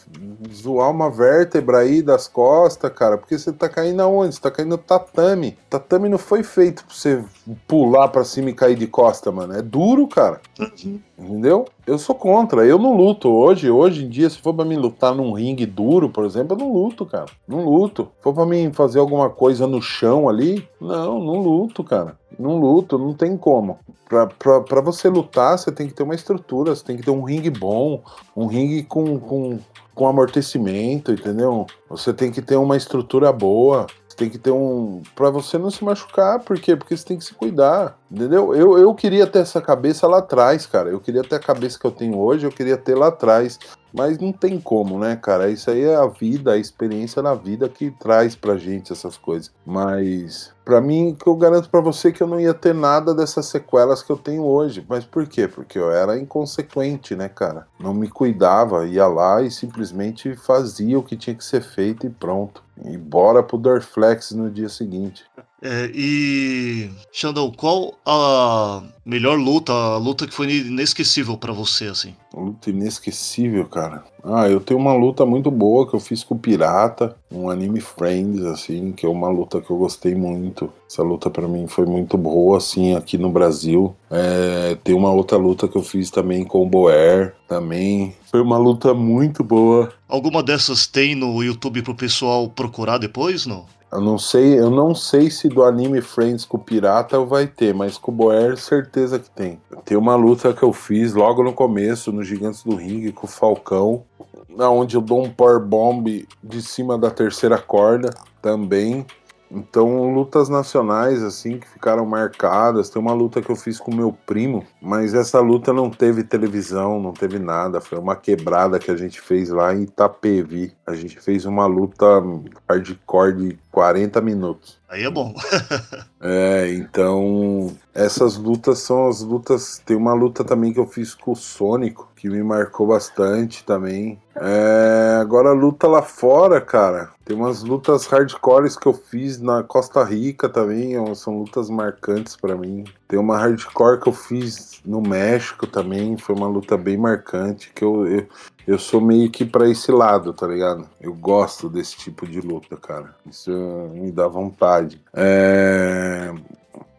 zoar uma vértebra aí das costas, cara, porque você tá caindo aonde? Você tá caindo no tatame. Tatame não foi feito pra você pular pra cima e cair de costa, mano. É duro, cara. Uhum. Entendeu? Eu sou contra, eu não luto. Hoje, hoje em dia, se for pra mim lutar num ringue duro, por exemplo, eu não luto, cara. Não luto. Se for pra mim fazer alguma coisa no chão ali, não, não luto, cara. Não luto, não tem como. Pra, pra, pra você lutar, você tem que ter uma estrutura, você tem que ter um ringue bom, um ringue com, com, com amortecimento, entendeu? Você tem que ter uma estrutura boa tem que ter um. para você não se machucar, por quê? Porque você tem que se cuidar, entendeu? Eu, eu queria ter essa cabeça lá atrás, cara. Eu queria ter a cabeça que eu tenho hoje, eu queria ter lá atrás. Mas não tem como, né, cara? Isso aí é a vida, a experiência na vida que traz pra gente essas coisas. Mas, para mim, que eu garanto para você que eu não ia ter nada dessas sequelas que eu tenho hoje. Mas por quê? Porque eu era inconsequente, né, cara? Não me cuidava, ia lá e simplesmente fazia o que tinha que ser feito e pronto. E bora pro Dorflex no dia seguinte. É, e Xandão, qual a melhor luta, a luta que foi inesquecível para você assim? Luta inesquecível, cara. Ah, eu tenho uma luta muito boa que eu fiz com o Pirata, um anime Friends assim, que é uma luta que eu gostei muito. Essa luta para mim foi muito boa assim aqui no Brasil. É, tem uma outra luta que eu fiz também com o Boer, também foi uma luta muito boa. Alguma dessas tem no YouTube pro pessoal procurar depois, não? Eu não sei, eu não sei se do anime Friends com o Pirata vai ter, mas com o Boer certeza que tem. Tem uma luta que eu fiz logo no começo, no Gigantes do Ring, com o Falcão, onde eu dou um power bomb de cima da terceira corda também. Então, lutas nacionais, assim, que ficaram marcadas. Tem uma luta que eu fiz com meu primo, mas essa luta não teve televisão, não teve nada. Foi uma quebrada que a gente fez lá em Itapevi. A gente fez uma luta hardcore de 40 minutos. Aí é bom. é, então essas lutas são as lutas. Tem uma luta também que eu fiz com o Sônico, que me marcou bastante também. É, agora luta lá fora, cara. Tem umas lutas hardcores que eu fiz na Costa Rica também, é são lutas marcantes para mim. Tem uma hardcore que eu fiz no México também, foi uma luta bem marcante que eu, eu eu sou meio que para esse lado, tá ligado? Eu gosto desse tipo de luta, cara. Isso me dá vontade. É...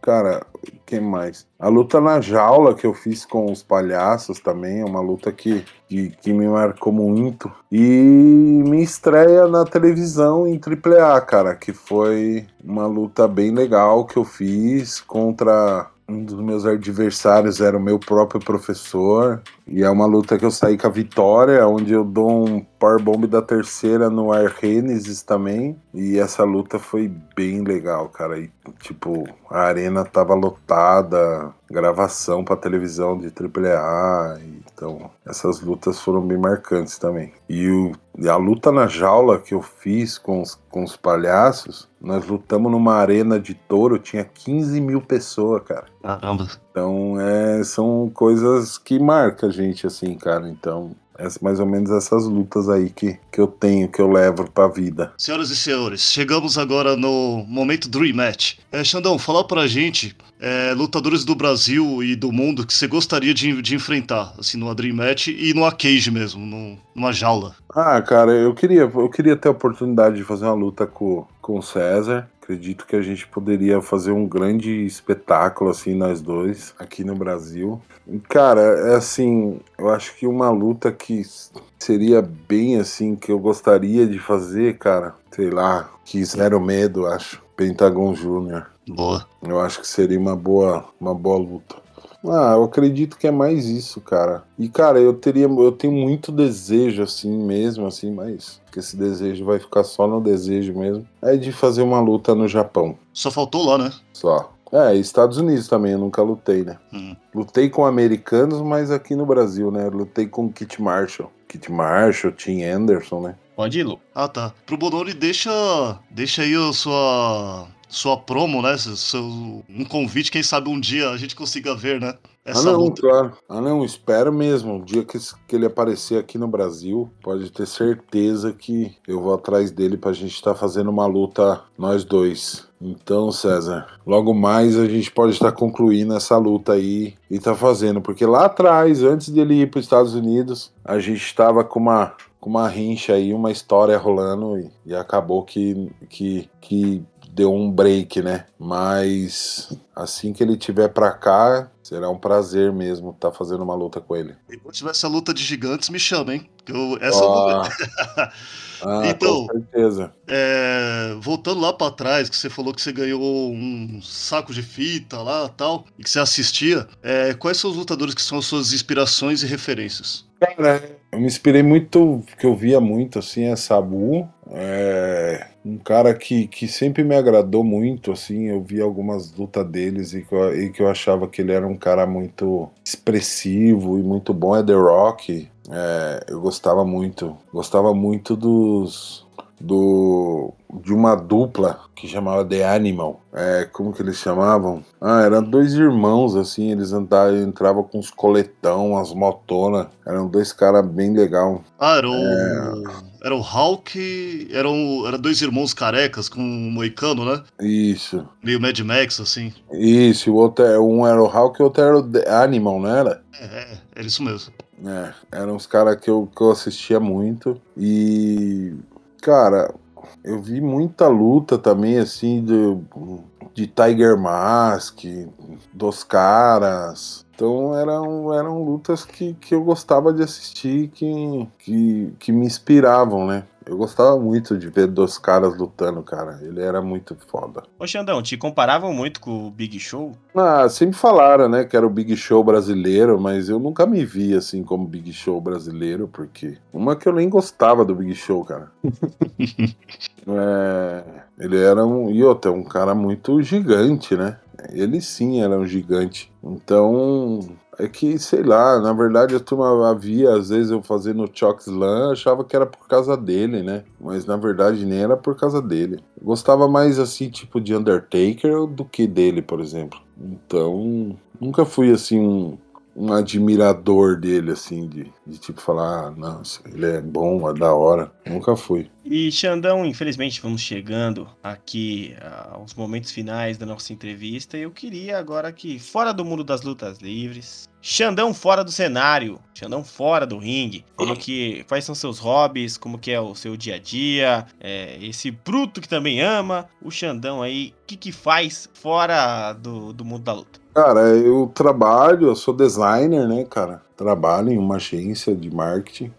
Cara, quem mais? A luta na jaula que eu fiz com os palhaços também é uma luta que, que, que me marcou muito. E me estreia na televisão em AAA, cara, que foi uma luta bem legal que eu fiz contra um dos meus adversários era o meu próprio professor. E é uma luta que eu saí com a vitória, onde eu dou um Powerbomb da terceira no Argenesis também. E essa luta foi bem legal, cara. E, tipo, a arena tava lotada, gravação pra televisão de AAA. Então, essas lutas foram bem marcantes também. E, o, e a luta na jaula que eu fiz com os, com os palhaços, nós lutamos numa arena de touro, tinha 15 mil pessoas, cara. Caramba. Então, é, são coisas que marcam a gente, assim, cara. Então, é mais ou menos essas lutas aí que, que eu tenho, que eu levo pra vida. Senhoras e senhores, chegamos agora no momento Dream Match. É, Xandão, fala pra gente é, lutadores do Brasil e do mundo que você gostaria de, de enfrentar, assim, numa Dream Match e numa cage mesmo, num, numa jaula. Ah, cara, eu queria, eu queria ter a oportunidade de fazer uma luta com, com o César. Acredito que a gente poderia fazer um grande espetáculo, assim, nós dois, aqui no Brasil. Cara, é assim, eu acho que uma luta que seria bem assim, que eu gostaria de fazer, cara, sei lá, que Zero Medo, acho. Pentagon Júnior. Boa. Eu acho que seria uma boa, uma boa luta. Ah, eu acredito que é mais isso, cara. E cara, eu teria, eu tenho muito desejo assim mesmo, assim, mas que esse desejo vai ficar só no desejo mesmo. É de fazer uma luta no Japão. Só faltou lá, né? Só. É, Estados Unidos também, eu nunca lutei, né? Hum. Lutei com americanos, mas aqui no Brasil, né? Lutei com Kit Marshall. Kit Marshall, Tim Anderson, né? Pode ir, Lu. Ah, tá. Pro Bononi, deixa, deixa aí a sua, sua promo, né? Seu, um convite, quem sabe um dia a gente consiga ver, né? Essa ah, não, luta. claro. Ah, não, espero mesmo. O dia que, que ele aparecer aqui no Brasil, pode ter certeza que eu vou atrás dele pra gente estar fazendo uma luta, nós dois. Então, César, logo mais a gente pode estar concluindo essa luta aí e tá fazendo. Porque lá atrás, antes dele ir para os Estados Unidos, a gente estava com uma, com uma rincha aí, uma história rolando e, e acabou que, que, que deu um break, né? Mas assim que ele tiver pra cá, será um prazer mesmo estar fazendo uma luta com ele. E quando tiver essa luta de gigantes, me chamem. Que eu, essa eu vou ver. Ah, ah, Então- com certeza. É, voltando lá pra trás, que você falou que você ganhou um saco de fita lá tal, e que você assistia, é, quais são os lutadores que são as suas inspirações e referências? Cara, eu me inspirei muito, que eu via muito, assim, é Sabu. É um cara que, que sempre me agradou muito, assim, eu vi algumas lutas deles e que, eu, e que eu achava que ele era um cara muito expressivo e muito bom, é The Rock. É, eu gostava muito, gostava muito dos... Do, de uma dupla que chamava The Animal. É, como que eles chamavam? Ah, eram dois irmãos, assim, eles andavam, entravam com uns coletão, umas motonas. Eram dois caras bem legal. Ah, era o. É. Era o Hulk. Eram era dois irmãos carecas com um moicano, né? Isso. Meio Mad Max, assim. Isso, o outro, é- um era o Hulk e o outro era o The Animal, não era? É, é, era isso mesmo. É, eram os caras que eu, que eu assistia muito. E, cara, eu vi muita luta também, assim, de, de Tiger Mask, dos caras. Então eram, eram lutas que, que eu gostava de assistir, que, que, que me inspiravam, né? Eu gostava muito de ver dos caras lutando, cara. Ele era muito foda. Ô, Xandão, te comparavam muito com o Big Show? Ah, sempre falaram, né, que era o Big Show brasileiro, mas eu nunca me vi assim como Big Show brasileiro, porque uma que eu nem gostava do Big Show, cara. É, ele era um e outra, um cara muito gigante, né? Ele sim era um gigante. Então, é que, sei lá, na verdade a turma havia, às vezes eu fazendo Choc Slam, achava que era por causa dele, né? Mas na verdade nem era por causa dele. Eu gostava mais assim, tipo de Undertaker do que dele, por exemplo. Então, nunca fui assim um, um admirador dele, assim, de, de tipo falar, ah, nossa, ele é bom, é da hora. Nunca fui. E Xandão, infelizmente vamos chegando aqui ah, aos momentos finais da nossa entrevista. Eu queria agora que, fora do mundo das lutas livres, Xandão fora do cenário, Xandão fora do ringue, como que, quais são seus hobbies, como que é o seu dia a dia, é, esse bruto que também ama, o Xandão aí, o que que faz fora do, do mundo da luta? Cara, eu trabalho, eu sou designer, né, cara? Trabalho em uma agência de marketing.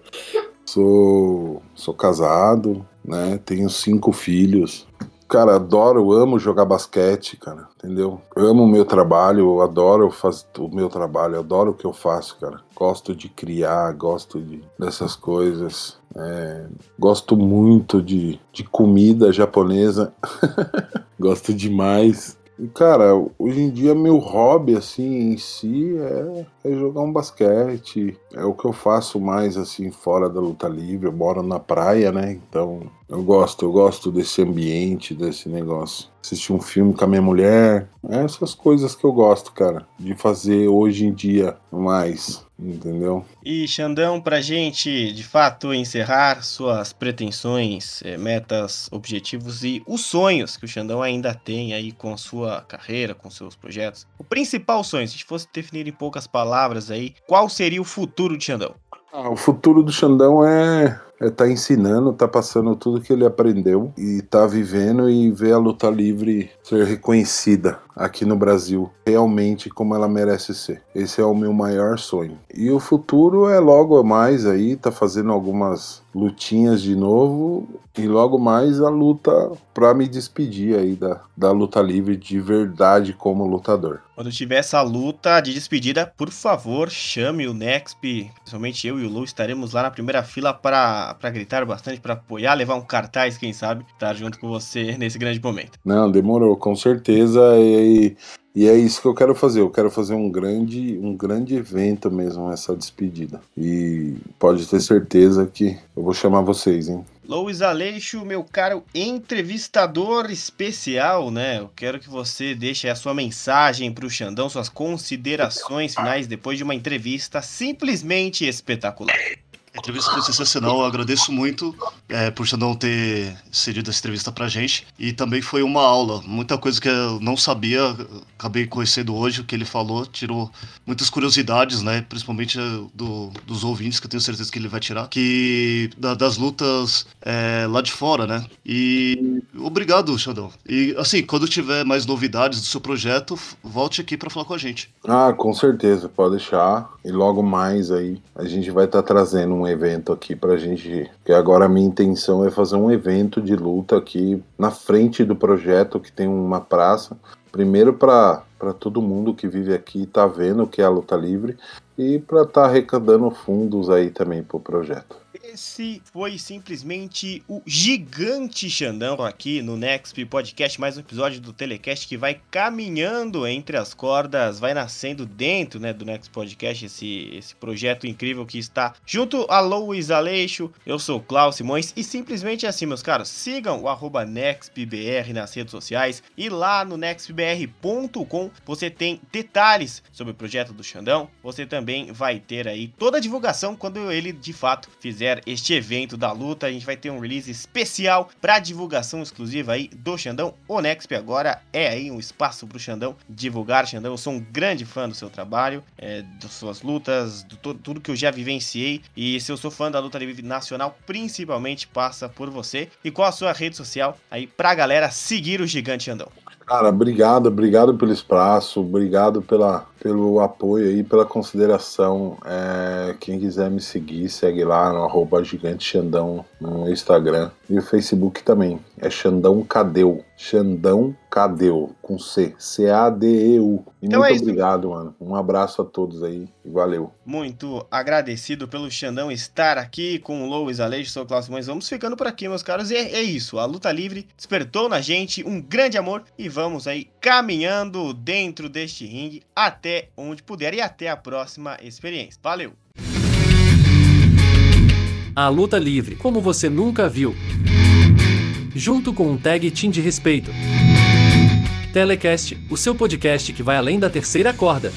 Sou, sou casado, né? Tenho cinco filhos. cara, adoro, amo jogar basquete, cara, entendeu? Eu amo o meu trabalho, eu adoro fazer o meu trabalho, eu adoro o que eu faço, cara. Gosto de criar, gosto de, dessas coisas. É, gosto muito de, de comida japonesa. gosto demais. E, cara, hoje em dia meu hobby, assim, em si é, é, jogar um basquete. É o que eu faço mais, assim, fora da luta livre. Eu moro na praia, né? Então eu gosto, eu gosto desse ambiente, desse negócio. Assistir um filme com a minha mulher. É essas coisas que eu gosto, cara, de fazer hoje em dia mais entendeu? E Xandão, pra gente de fato encerrar suas pretensões, eh, metas, objetivos e os sonhos que o Xandão ainda tem aí com a sua carreira, com seus projetos. O principal sonho, se a gente fosse definir em poucas palavras aí, qual seria o futuro de Xandão? Ah, o futuro do Xandão é é tá ensinando, tá passando tudo que ele aprendeu e tá vivendo e ver a luta livre ser reconhecida aqui no Brasil realmente como ela merece ser. Esse é o meu maior sonho. E o futuro é logo mais aí, tá fazendo algumas lutinhas de novo e logo mais a luta para me despedir aí da, da luta livre de verdade como lutador. Quando tiver essa luta de despedida, por favor, chame o Nexp, principalmente eu e o Lu estaremos lá na primeira fila para gritar bastante, para apoiar, levar um cartaz, quem sabe, estar junto com você nesse grande momento. Não, demorou, com certeza. E, e é isso que eu quero fazer. Eu quero fazer um grande, um grande evento mesmo, essa despedida. E pode ter certeza que eu vou chamar vocês, hein? Louis Aleixo, meu caro entrevistador especial, né? Eu quero que você deixe a sua mensagem para o Xandão, suas considerações finais depois de uma entrevista simplesmente espetacular. A entrevista foi sensacional, eu agradeço muito é, por Xandão ter cedido essa entrevista pra gente. E também foi uma aula, muita coisa que eu não sabia, acabei conhecendo hoje, o que ele falou, tirou muitas curiosidades, né? Principalmente do, dos ouvintes, que eu tenho certeza que ele vai tirar, que da, das lutas é, lá de fora, né? E obrigado, Xandão. E assim, quando tiver mais novidades do seu projeto, volte aqui para falar com a gente. Ah, com certeza, pode deixar. E logo mais aí a gente vai estar tá trazendo um evento aqui pra gente. Que agora a minha intenção é fazer um evento de luta aqui na frente do projeto, que tem uma praça. Primeiro para todo mundo que vive aqui tá vendo o que é a luta livre e para estar tá arrecadando fundos aí também pro projeto. Esse foi simplesmente o gigante Xandão aqui no Next Podcast, mais um episódio do Telecast que vai caminhando entre as cordas, vai nascendo dentro né, do Next Podcast, esse, esse projeto incrível que está junto a Louis Aleixo, eu sou o Klaus Simões e simplesmente assim, meus caros, sigam o NextBR nas redes sociais e lá no nextbr.com você tem detalhes sobre o projeto do Xandão, você também vai ter aí toda a divulgação quando ele de fato fizer este evento da luta. A gente vai ter um release especial para divulgação exclusiva aí do Xandão. O Nexp agora é aí um espaço para o Xandão divulgar. Xandão, eu sou um grande fã do seu trabalho, é, das suas lutas, do tudo que eu já vivenciei. E se eu sou fã da luta livre nacional, principalmente passa por você. E qual a sua rede social aí pra galera seguir o Gigante Xandão? Cara, obrigado, obrigado pelo espaço, obrigado pela, pelo apoio aí, pela consideração. É, quem quiser me seguir, segue lá no arroba Gigante Xandão no Instagram e o Facebook também. É Xandão Cadeu. Xandão Cadeu, com C. C-A-D-E-U. E então muito é obrigado, mano. Um abraço a todos aí e valeu. Muito agradecido pelo Xandão estar aqui com o Louis Aleixo, sou o Cláudio Simões. Vamos ficando por aqui, meus caros. E é, é isso. A luta livre despertou na gente um grande amor e vamos aí caminhando dentro deste ringue até onde puder e até a próxima experiência. Valeu! A luta livre, como você nunca viu junto com um tag team de respeito. Telecast, o seu podcast que vai além da terceira corda.